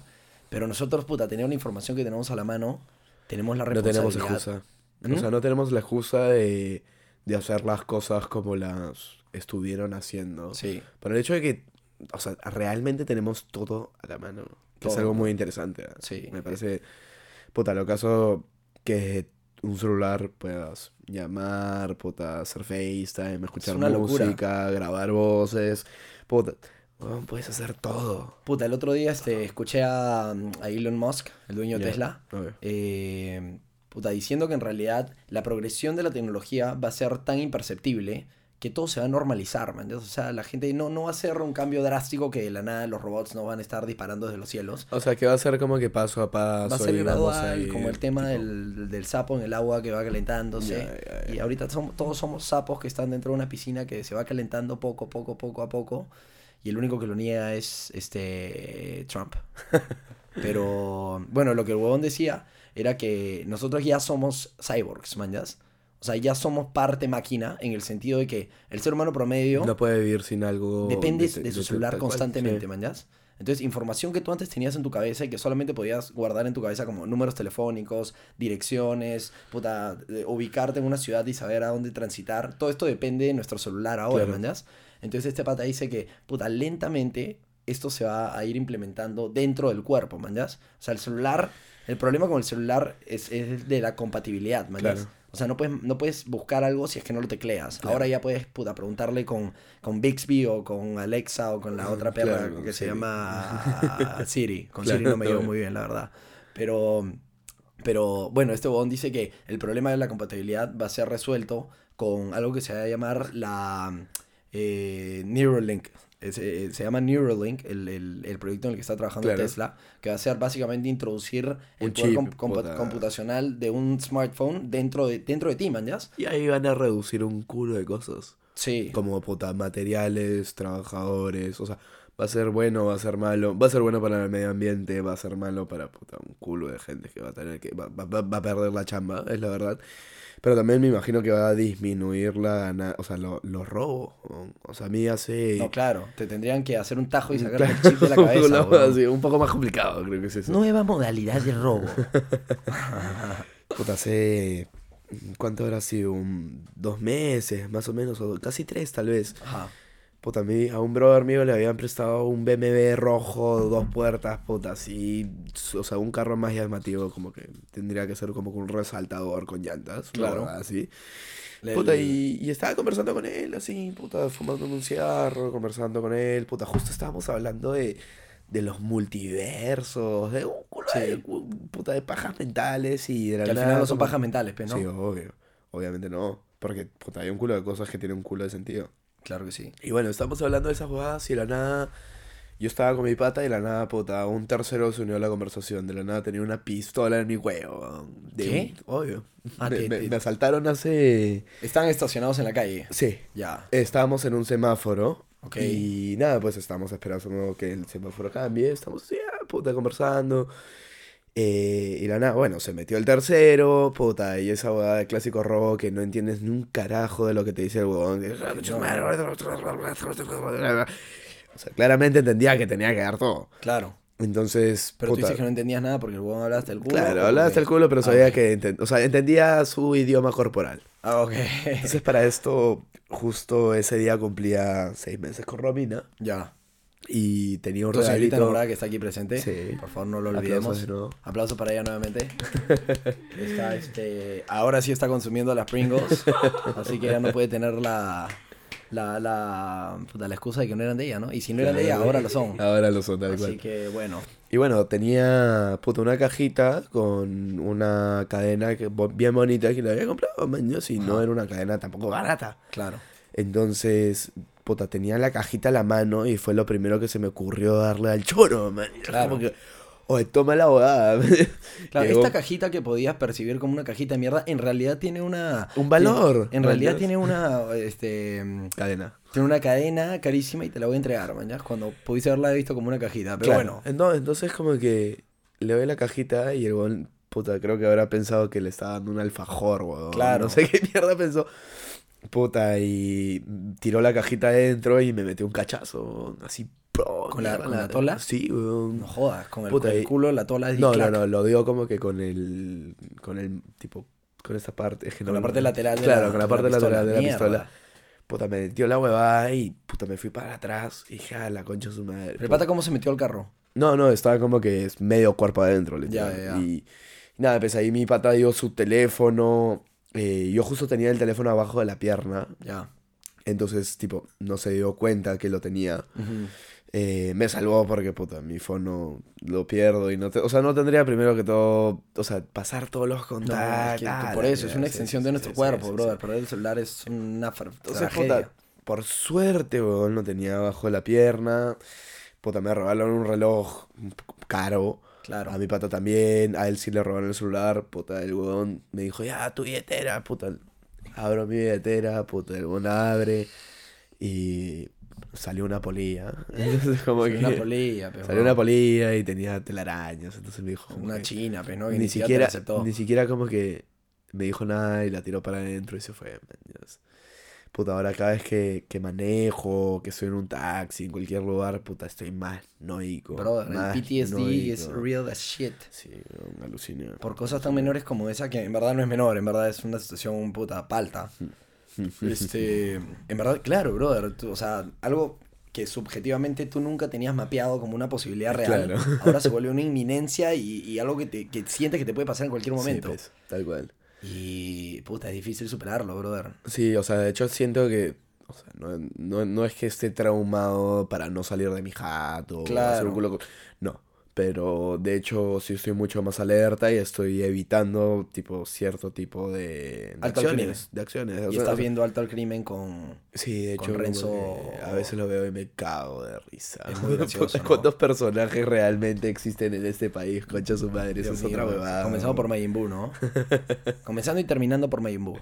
Pero nosotros, puta, tener la información que tenemos a la mano, tenemos la no tenemos responsabilidad. excusa. O sea, ¿Mm? no tenemos la excusa de, de hacer las cosas como las estuvieron haciendo. Sí, Por el hecho de que, o sea, realmente tenemos todo a la mano. Que es algo muy interesante. ¿eh? Sí. Me parece, puta, lo caso que un celular puedas llamar, puta, hacer FaceTime, escuchar locura. música, grabar voces, puta, puedes hacer todo. Puta, el otro día este, escuché a, a Elon Musk, el dueño de. Tesla, ver. eh, puta, diciendo que en realidad la progresión de la tecnología va a ser tan imperceptible que todo se va a normalizar, man. O sea, la gente no, no va a ser un cambio drástico que de la nada los robots no van a estar disparando desde los cielos. O sea, que va a ser como que paso a paso. Va a ser gradual, como el tema tipo, del, del sapo en el agua que va calentándose. Y ahorita todos somos sapos que están dentro de una piscina que se va calentando poco, poco, poco a poco. Y el único que lo niega es este Trump. Pero bueno, lo que el huevón decía era que nosotros ya somos cyborgs, manjas. O sea, ya somos parte máquina en el sentido de que el ser humano promedio No puede vivir sin algo. depende de su celular constantemente, sí. manjas. Entonces, información que tú antes tenías en tu cabeza y que solamente podías guardar en tu cabeza como números telefónicos, direcciones, puta, de ubicarte en una ciudad y saber a dónde transitar, todo esto depende de nuestro celular ahora, Claro. manjas. Entonces, este pata dice que, puta, lentamente esto se va a ir implementando dentro del cuerpo, manjas. O sea, el celular, el problema con el celular es, es de la compatibilidad, manjas. Claro. O sea, no puedes, no puedes buscar algo si es que no lo tecleas. Claro. Ahora ya puedes, puta, preguntarle con, con Bixby o con Alexa o con la otra perra Claro, que se Siri. llama Siri. Con Claro. Siri no me llevo muy bien, la verdad. Pero, pero bueno, este bobón dice que el problema de la compatibilidad va a ser resuelto con algo que se va a llamar la eh, Neuralink. Es, eh, se llama Neuralink, el, el- el proyecto en el que está trabajando Claro. Tesla, que va a ser básicamente introducir el poder computacional de un smartphone dentro de, dentro de ti, man, ¿ya? Y ahí van a reducir un culo de cosas. Sí. Como puta, materiales, trabajadores, o sea, va a ser bueno, va a ser malo, va a ser bueno para el medio ambiente, va a ser malo para puta, un culo de gente que va a tener que, va, va- va a perder la chamba, es la verdad. Pero también me imagino que va a disminuir la o sea, lo- los robos. ¿no? O sea, a mí hace... No, claro, te tendrían que hacer un tajo y sacar Claro, el chip de la cabeza. así, un poco más complicado, creo que es eso. Nueva modalidad de robo. Puta, hace... ¿Cuánto habrá sido? Un, dos meses, más o menos, o casi tres tal vez. Ajá. Puta, a mí, a un brother mío le habían prestado un BMW rojo, dos puertas, puta, así. O sea, un carro más llamativo, como que tendría que ser como un resaltador con llantas. Claro. Así. Puta, y, y estaba conversando con él, así, puta, fumando un cigarro, conversando con él, puta, justo estábamos hablando de, de los multiversos, de un culo Sí. de, puta, de pajas mentales y de la Que al final no son como- pajas mentales, pero ¿no? Sí, obvio, obviamente no, porque, puta, hay un culo de cosas que tienen un culo de sentido. Claro que sí. Y bueno, estamos hablando de esas jugadas y de la nada, yo estaba con mi pata y de la nada, puta, un tercero se unió a la conversación, de la nada tenía una pistola en mi huevo. De, ¿Qué? Obvio. Ah, me, te- me- te- me asaltaron hace... Están estacionados en la calle. Sí, Ya. Estábamos en un semáforo. Ok. Y nada, pues estamos esperando que el semáforo cambie. Estamos así, ah, puta, conversando. Eh, y la nada, bueno, se metió el tercero, puta, y esa huevada de clásico robo que no entiendes ni un carajo de lo que te dice el huevón. O sea, claramente entendía que tenía que dar todo. Claro. Entonces, Pero tú puta, dices que no entendías nada porque el huevón hablaba hasta el culo. Claro, ¿o hablaba hasta el culo, pero Ah, sabía ok. que o sea, entendía su idioma corporal. Ah, ok. Entonces, para esto, justo ese día cumplía seis meses con Romina. ya. Y tenía un señorita regalito. enamorada que está aquí presente. Sí. Por favor, no lo Aplausos olvidemos. de nuevo. Aplauso para ella nuevamente. Está, este, ahora sí está consumiendo las Pringles. así que ya no puede tener la, la, la, puta, la excusa de que no eran de ella, ¿no? Y si no eran de ella, ahora lo son. Ahora lo son, tal Así cual. que bueno. Y bueno, tenía puta, una cajita con una cadena que, bien bonita que le había comprado, maños, y no era una cadena tampoco barata. Claro. Entonces, puta, tenía la cajita a la mano y fue lo primero que se me ocurrió darle al choro, man. Era Claro. Como que, oye, toma la abogada. Claro, Llegó- esta cajita que podías percibir como una cajita de mierda, en realidad tiene una... Un valor. En realidad tiene una, este... Cadena. Tiene una cadena carísima y te la voy a entregar, man, ¿ya? Cuando pudiste haberla visto como una cajita. Pero Claro. bueno, Entonces, entonces como que le doy la cajita y el weón, puta, creo que habrá pensado que le estaba dando un alfajor, weón. Claro. No sé qué mierda pensó. Puta, y tiró la cajita adentro y me metió un cachazo, así, pro, ¿Con la- con la tola? Sí, weón. no jodas, con el, Puta, con el y- culo la tola No, no, clac. no, lo dio como que con el, con el, tipo, con esta parte. es que Con no- la parte lateral de Claro, la- con la parte lateral de la pistola. Puta, me metió la huevada y, puta, me fui para atrás y dije, a la concha de su madre. ¿Pero el pata cómo se metió al carro? No, no, estaba como que medio cuerpo adentro, ya, ya. Y nada, pues ahí mi pata dio su teléfono. Eh, yo justo tenía el teléfono abajo de la pierna. Ya. Entonces, tipo, no se dio cuenta que lo tenía. Eh, me salvó porque, puta, mi fono lo pierdo y no te... O sea, no tendría primero que todo... O sea, pasar todos los No, es contactos. que por eso, es una extensión sí, de nuestro sí, cuerpo, sí, brother. Perder el celular es una Entonces, tragedia. puta, por suerte, weón, lo tenía abajo de la pierna. Puta, me robaron un reloj caro. Claro. A mi pata también. A él sí le robaron el celular. Puta, el weón me dijo, ya, tu billetera, puta. Abro mi billetera, puta, el weón abre. Y salió una polilla. Entonces, como Salió que... una polilla, pero Salió una polilla y tenía telarañas. Entonces me dijo... Una china, pues, ¿no? Que ni siquiera ni siquiera como que me dijo nada y la tiró para adentro y se fue. man. Puta, ahora cada vez que, que manejo, que estoy en un taxi, en cualquier lugar, puta, estoy más noico. Brother, más el PTSD es real as shit. Sí, un alucina. Por cosas tan menores como esa, que en verdad no es menor, en verdad es una situación puta palta. Este, en verdad, claro, brother, tú- o sea, algo que subjetivamente tú nunca tenías mapeado como una posibilidad real, Claro. ahora se vuelve una inminencia y, y algo que, te, que sientes que te puede pasar en cualquier momento. Sí, pues, tal cual. Y, puta, es difícil superarlo, brother. Sí, o sea, de hecho siento que... O sea, no, no, no es que esté traumado para no salir de mi jato hacer Claro. un culo con- No, pero de hecho sí estoy mucho más alerta y estoy evitando tipo cierto tipo de, acciones. De acciones. o Y sea, estás o sea, viendo alto al crimen con... Sí, de con hecho, Renzo- a veces lo veo y me cago de risa. Es muy gracioso, ¿no? ¿Cuántos personajes realmente existen en este país? Concha su madre, eso Dios es otra huevada. Comenzando ¿no? por Majin Buu, ¿no? Comenzando y terminando por Majin Buu.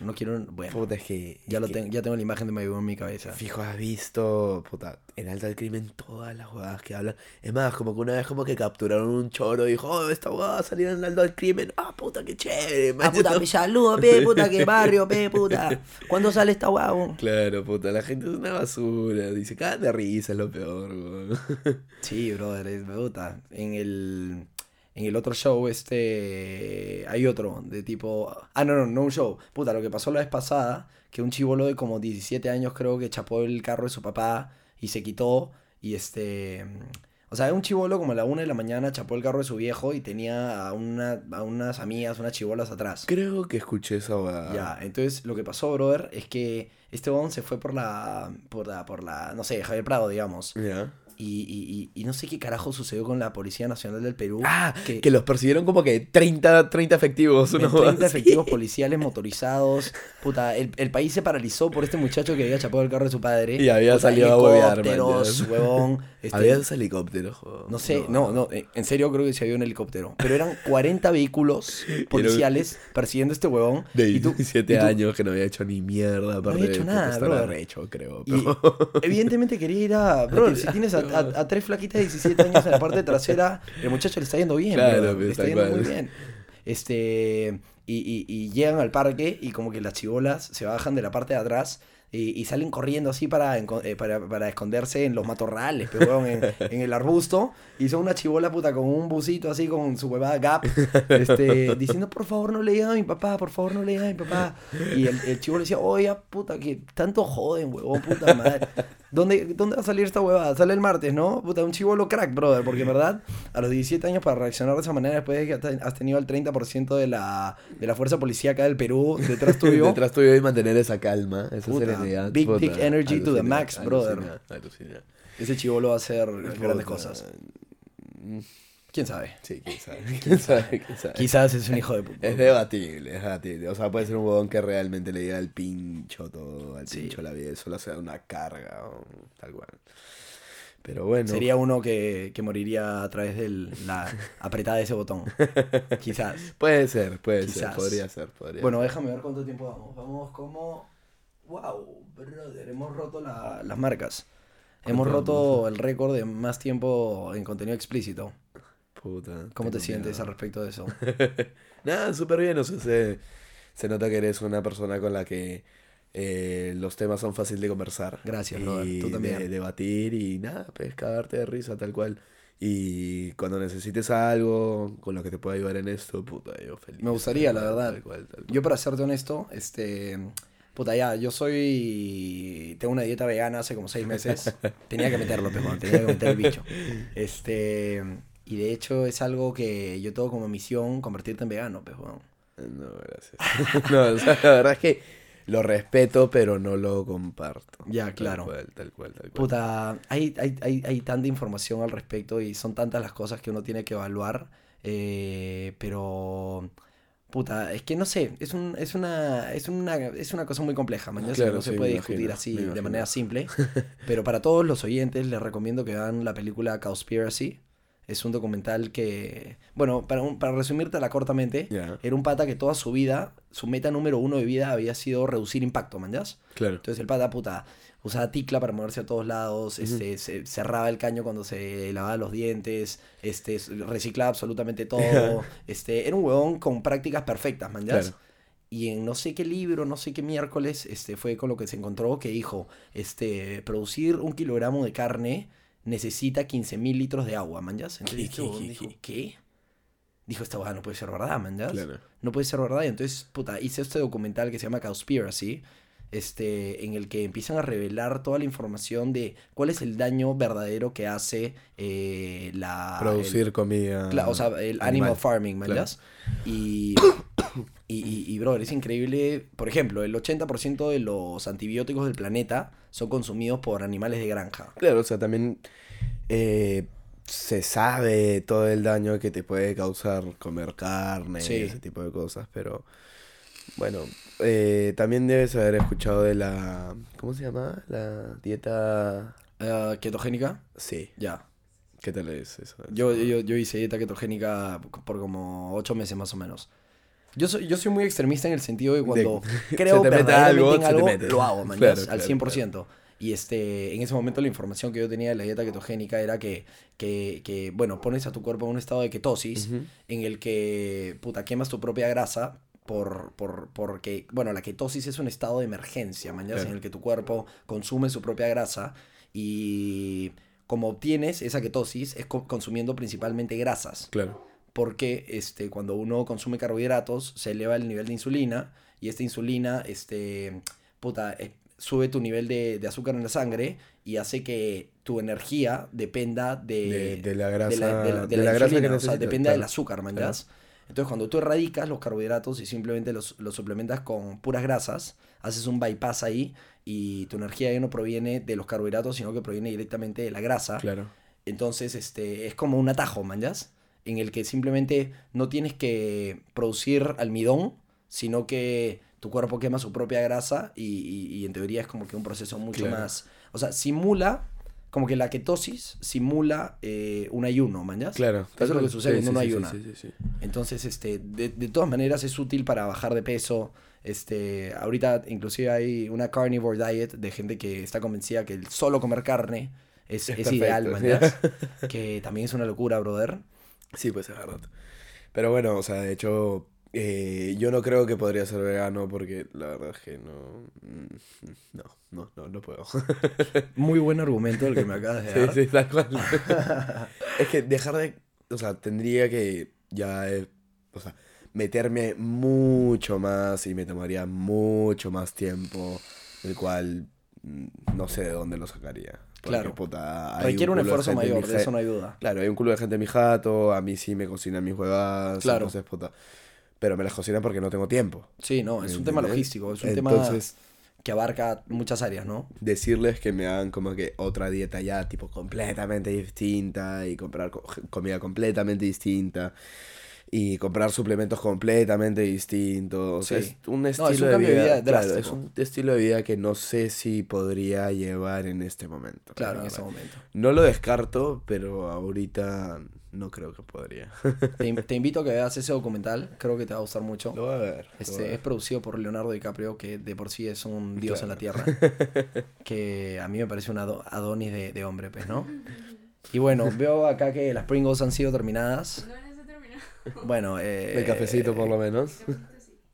No quiero... Bueno, Puta, es que... ya, es lo que, tengo, ya tengo la imagen de Majin Buu en mi cabeza. Fijo, has visto, puta, en Alta del Crimen todas las huevadas que hablan. Es más, como que una vez como que capturaron un choro y dijo, oh, esta huevada va a salir en Alta del Crimen. Ah, puta, qué chévere. Ah, man". puta, mi saludo, pe, puta, que barrio, pe, puta. ¿Cuándo sale esta guau? Claro, puta, la gente es una basura. Dice, cada de risa es lo peor, weón. Sí, brother, es puta. En el. En el otro show, este. Hay otro de tipo. Ah, no, no, no un show. Puta, lo que pasó la vez pasada, que un chivolo de como 17 años creo que chapó el carro de su papá y se quitó. Y este. O sea, un chivolo como a la una de la mañana chapó el carro de su viejo y tenía a, una, a unas amigas, unas chivolas atrás. Creo que escuché esa. Ya, entonces lo que pasó, brother, es que este bon se fue por la, por la, por la, no sé, Javier Prado, digamos. Ya. Y, y, y no sé qué carajo sucedió con la Policía Nacional del Perú. Ah, que, los persiguieron como que 30, 30 efectivos. Hueá 30 así. efectivos policiales motorizados. Puta, el, el país se paralizó por este muchacho que había chapado el carro de su padre. Y había Puta, salido a huevear, huevón. Este, Había dos helicópteros. No sé, no, no, eh, en serio creo que se había un helicóptero. Pero eran 40 vehículos policiales persiguiendo a este huevón. De y tú- 17 y tú- años que no había hecho ni mierda. Aparte había hecho nada, brother. arrecho, creo. Y evidentemente quería ir a. Bro, si tienes a, a- a tres flaquitas de 17 años en la parte trasera, el muchacho le está yendo bien, Claro, brother, pues, le está yendo muy bien. Este. Y, y- y llegan al parque y como que las chibolas se bajan de la parte de atrás y, y salen corriendo así para, eh, para, para esconderse en los matorrales, pero en el arbusto. Y son una chibola puta con un busito así con su huevada Gap, este, diciendo por favor no le digan a mi papá, por favor no le digan a mi papá. Y el, el chivo le decía, oye, puta, que tanto joden, huevón, puta madre. ¿Dónde, ¿Dónde va a salir esta huevada? Sale el martes, ¿no? Puta, un chivolo crack, brother, porque en verdad, a los 17 años para reaccionar de esa manera, después de que has- tenido el 30% de la, de la fuerza policíaca del Perú detrás tuyo. Detrás tuyo y mantener esa calma, esa Puta, serenidad. big, puta, energy to the alucina, max, brother. alucina. Ese chivolo va a hacer grandes cosas. ¿Quién sabe? Sí, quién sabe. Quién sabe, quién sabe. Quizás es un hijo de puta. Es debatible, es debatible. O sea, puede ser un huevón que realmente le diga al pincho todo, al Sí. pincho la vida, solo sea una carga o tal cual. Pero bueno. Sería uno que, que moriría a través de la apretada de ese botón. Quizás. Puede ser, puede ser, podría ser, podría Bueno, ser. déjame ver cuánto tiempo vamos. Vamos como... ¡Wow! Brother, hemos roto la- las marcas. Hemos ¿Cuánto roto el récord de más tiempo en contenido explícito. Puta. ¿Cómo te sientes al respecto de eso? Nada, súper bien, o sea, se, se nota que eres una persona con la que eh, los temas son fáciles de conversar. Gracias, y tú también. De debatir y nada, pues cagarte de risa, tal cual. Y cuando necesites algo con lo que te pueda ayudar en esto, puta, yo feliz. Me gustaría, la verdad. Tal cual, tal cual. Yo para serte honesto, este... Puta, ya, yo soy... Tengo una dieta vegana hace como seis meses. Tenía que meterlo, pejón, tenía que meter el bicho. Este... Y de hecho es algo que yo tengo como misión convertirte en vegano, pejón. No, gracias. no, o sea, la verdad es que lo respeto, pero no lo comparto. Ya, Tal claro. cual, tal cual, tal cual. Puta, hay, hay, hay, hay tanta información al respecto y son tantas las cosas que uno tiene que evaluar, eh, pero... Puta, es que no sé, es, un, es, una, es, una, es una cosa muy compleja, mañana Claro, no se puede discutir imagino, así de manera simple, pero para todos los oyentes les recomiendo que vean la película Cowspiracy. Es un documental que, bueno, para, un- para resumírtela cortamente, era un pata que toda su vida, su meta número uno de vida había sido reducir impacto, ¿manjas? claro. Entonces el pata, puta, usaba ticla para moverse a todos lados, este, se cerraba el caño cuando se lavaba los dientes, este, reciclaba absolutamente todo, este, era un huevón con prácticas perfectas, man. Y en no sé qué libro, no sé qué miércoles, este, fue con lo que se encontró que dijo, este, producir un kilogramo de carne necesita 15.000 litros de agua, man, ¿ya? Entonces ¿Qué, este qué, qué, dijo, qué? ¿qué? Dijo, esta hueá no puede ser verdad, man, ¿ya? Claro. no puede ser verdad. Y entonces, puta, hice este documental que se llama Cowspiracy, este, en el que empiezan a revelar toda la información de cuál es el daño verdadero que hace eh, la... Producir el- comida. cla- o sea, el animal, animal. farming, ¿me Claro. Y, y, y, y, brother, es increíble. Por ejemplo, el 80% de los antibióticos del planeta son consumidos por animales de granja. Claro, o sea, también eh, se sabe todo el daño que te puede causar comer carne Sí. y ese tipo de cosas, pero bueno, eh, también debes haber escuchado de la, ¿cómo se llama? La dieta... Eh, ¿Ketogénica? Sí, Ya. ¿qué tal es eso? Yo, yo, yo hice dieta ketogénica por como ocho meses más o menos. Yo soy, yo soy muy extremista en el sentido de cuando creo verdaderamente algo, en algo, lo hago, man, Claro, al claro, 100%. Y este, en ese momento la información que yo tenía de la dieta ketogénica era que, que, que, bueno, pones a tu cuerpo en un estado de ketosis en el que, puta, quemas tu propia grasa por, por, porque, bueno, la ketosis es un estado de emergencia. Claro. en el que tu cuerpo consume su propia grasa y como obtienes esa ketosis es co- consumiendo principalmente grasas. Claro. porque este, cuando uno consume carbohidratos se eleva el nivel de insulina y esta insulina este, puta, eh, sube tu nivel de, de azúcar en la sangre y hace que tu energía dependa de, De- de la grasa- de la, la- la grasa que o sea, depende del azúcar, Claro. Entonces, cuando tú erradicas los carbohidratos y simplemente los, los suplementas con puras grasas, haces un bypass ahí y tu energía ya no proviene de los carbohidratos, sino que proviene directamente de la grasa. Claro. Entonces, este, es como un atajo, manjas, en el que simplemente no tienes que producir almidón, sino que tu cuerpo quema su propia grasa y, y- y en teoría es como que un proceso mucho Claro. más... O sea, simula, como que la ketosis simula eh, un ayuno, manjas. Claro. Eso es lo que sucede cuando uno sí, ayuna. Sí, sí, sí. Entonces, este, de, de todas maneras es útil para bajar de peso. Este, ahorita inclusive hay una carnivore diet de gente que está convencida que el solo comer carne es, Es es ideal, ¿mañas? que también es una locura, brother. Sí, pues es verdad. Pero bueno, o sea, de hecho, eh, yo no creo que podría ser vegano porque la verdad es que no. mm, No, no, no, no puedo. Muy buen argumento el que me acabas de Sí, dar. sí, tal cual. es que dejar de. O sea, tendría que ya. eh, o sea, meterme mucho más y me tomaría mucho más tiempo, el cual mm, no sé de dónde lo sacaría. Claro. puta, Requiere un de esfuerzo en mayor, de eso no hay duda. Claro, hay un culo de gente en mi jato, a mí sí me cocinan mis huevadas, Claro. entonces, puta. Pero me las cocinan porque no tengo tiempo. Sí, no, es un tema logístico, es un tema Entonces, que abarca muchas áreas, ¿no? decirles que me hagan como que otra dieta ya, tipo, completamente distinta y comprar co- comida completamente distinta y comprar suplementos completamente distintos. O sea, Sí. es un No, estilo es un de cambio de vida, vida claro, es un estilo de vida que no sé si podría llevar en este momento. la Claro, en ese momento. No lo descarto, pero ahorita no creo que podría. Te, te invito a que veas ese documental, creo que te va a gustar mucho. Lo voy a ver. lo voy a Este, ver. es producido por Leonardo DiCaprio, que de por sí es un dios en la tierra. que a mí me parece un ado- Adonis de, de hombre, pues, ¿no? Y bueno, veo acá que las Pringles han sido terminadas. No las he terminado. Bueno, eh, El cafecito por lo menos.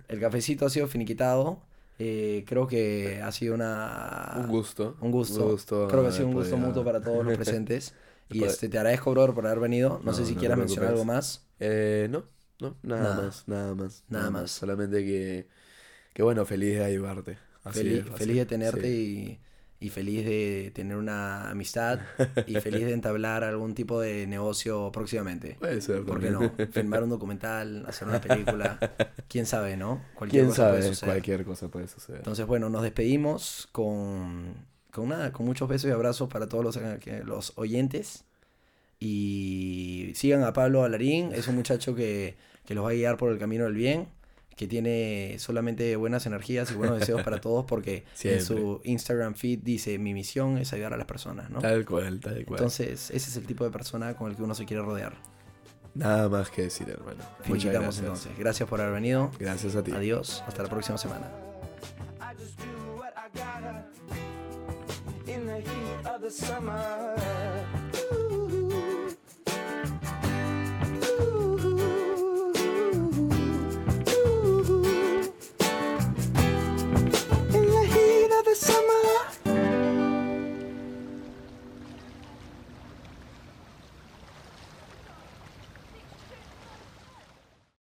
el cafecito ha sido finiquitado. Eh, creo que ha sido una... Un gusto. Un gusto. gusto creo que ha sido un gusto muto para todos los presentes. y Poder- este, te agradezco, brother, por haber venido. No, No, sé si no quieras mencionar algo más. Eh, no, no, nada, Nada. más, nada más. Nada más. Solamente que, que bueno, feliz de ayudarte. Así Feliz, es, feliz de tenerte sí. y, y feliz de tener una amistad y feliz de entablar algún tipo de negocio próximamente. Puede ser. ¿Por qué no? Filmar un documental, hacer una película. ¿Quién sabe, no? Cualquier ¿Quién cosa puede sabe? suceder. Cualquier cosa puede suceder. Entonces, bueno, nos despedimos con, con nada, con muchos besos y abrazos para todos los, eh, los oyentes. Y sigan a Pablo Alarín, es un muchacho que, que los va a guiar por el camino del bien, que tiene solamente buenas energías y buenos deseos para todos, porque en Siempre. su Instagram feed dice: Mi misión es ayudar a las personas, ¿no? Tal cual, tal cual. Entonces, ese es el tipo de persona con el que uno se quiere rodear. Nada más que decir, hermano. Muchas gracias. entonces. Gracias por haber venido. Gracias a ti. Adiós. Hasta la próxima semana. other In the heat of the summer.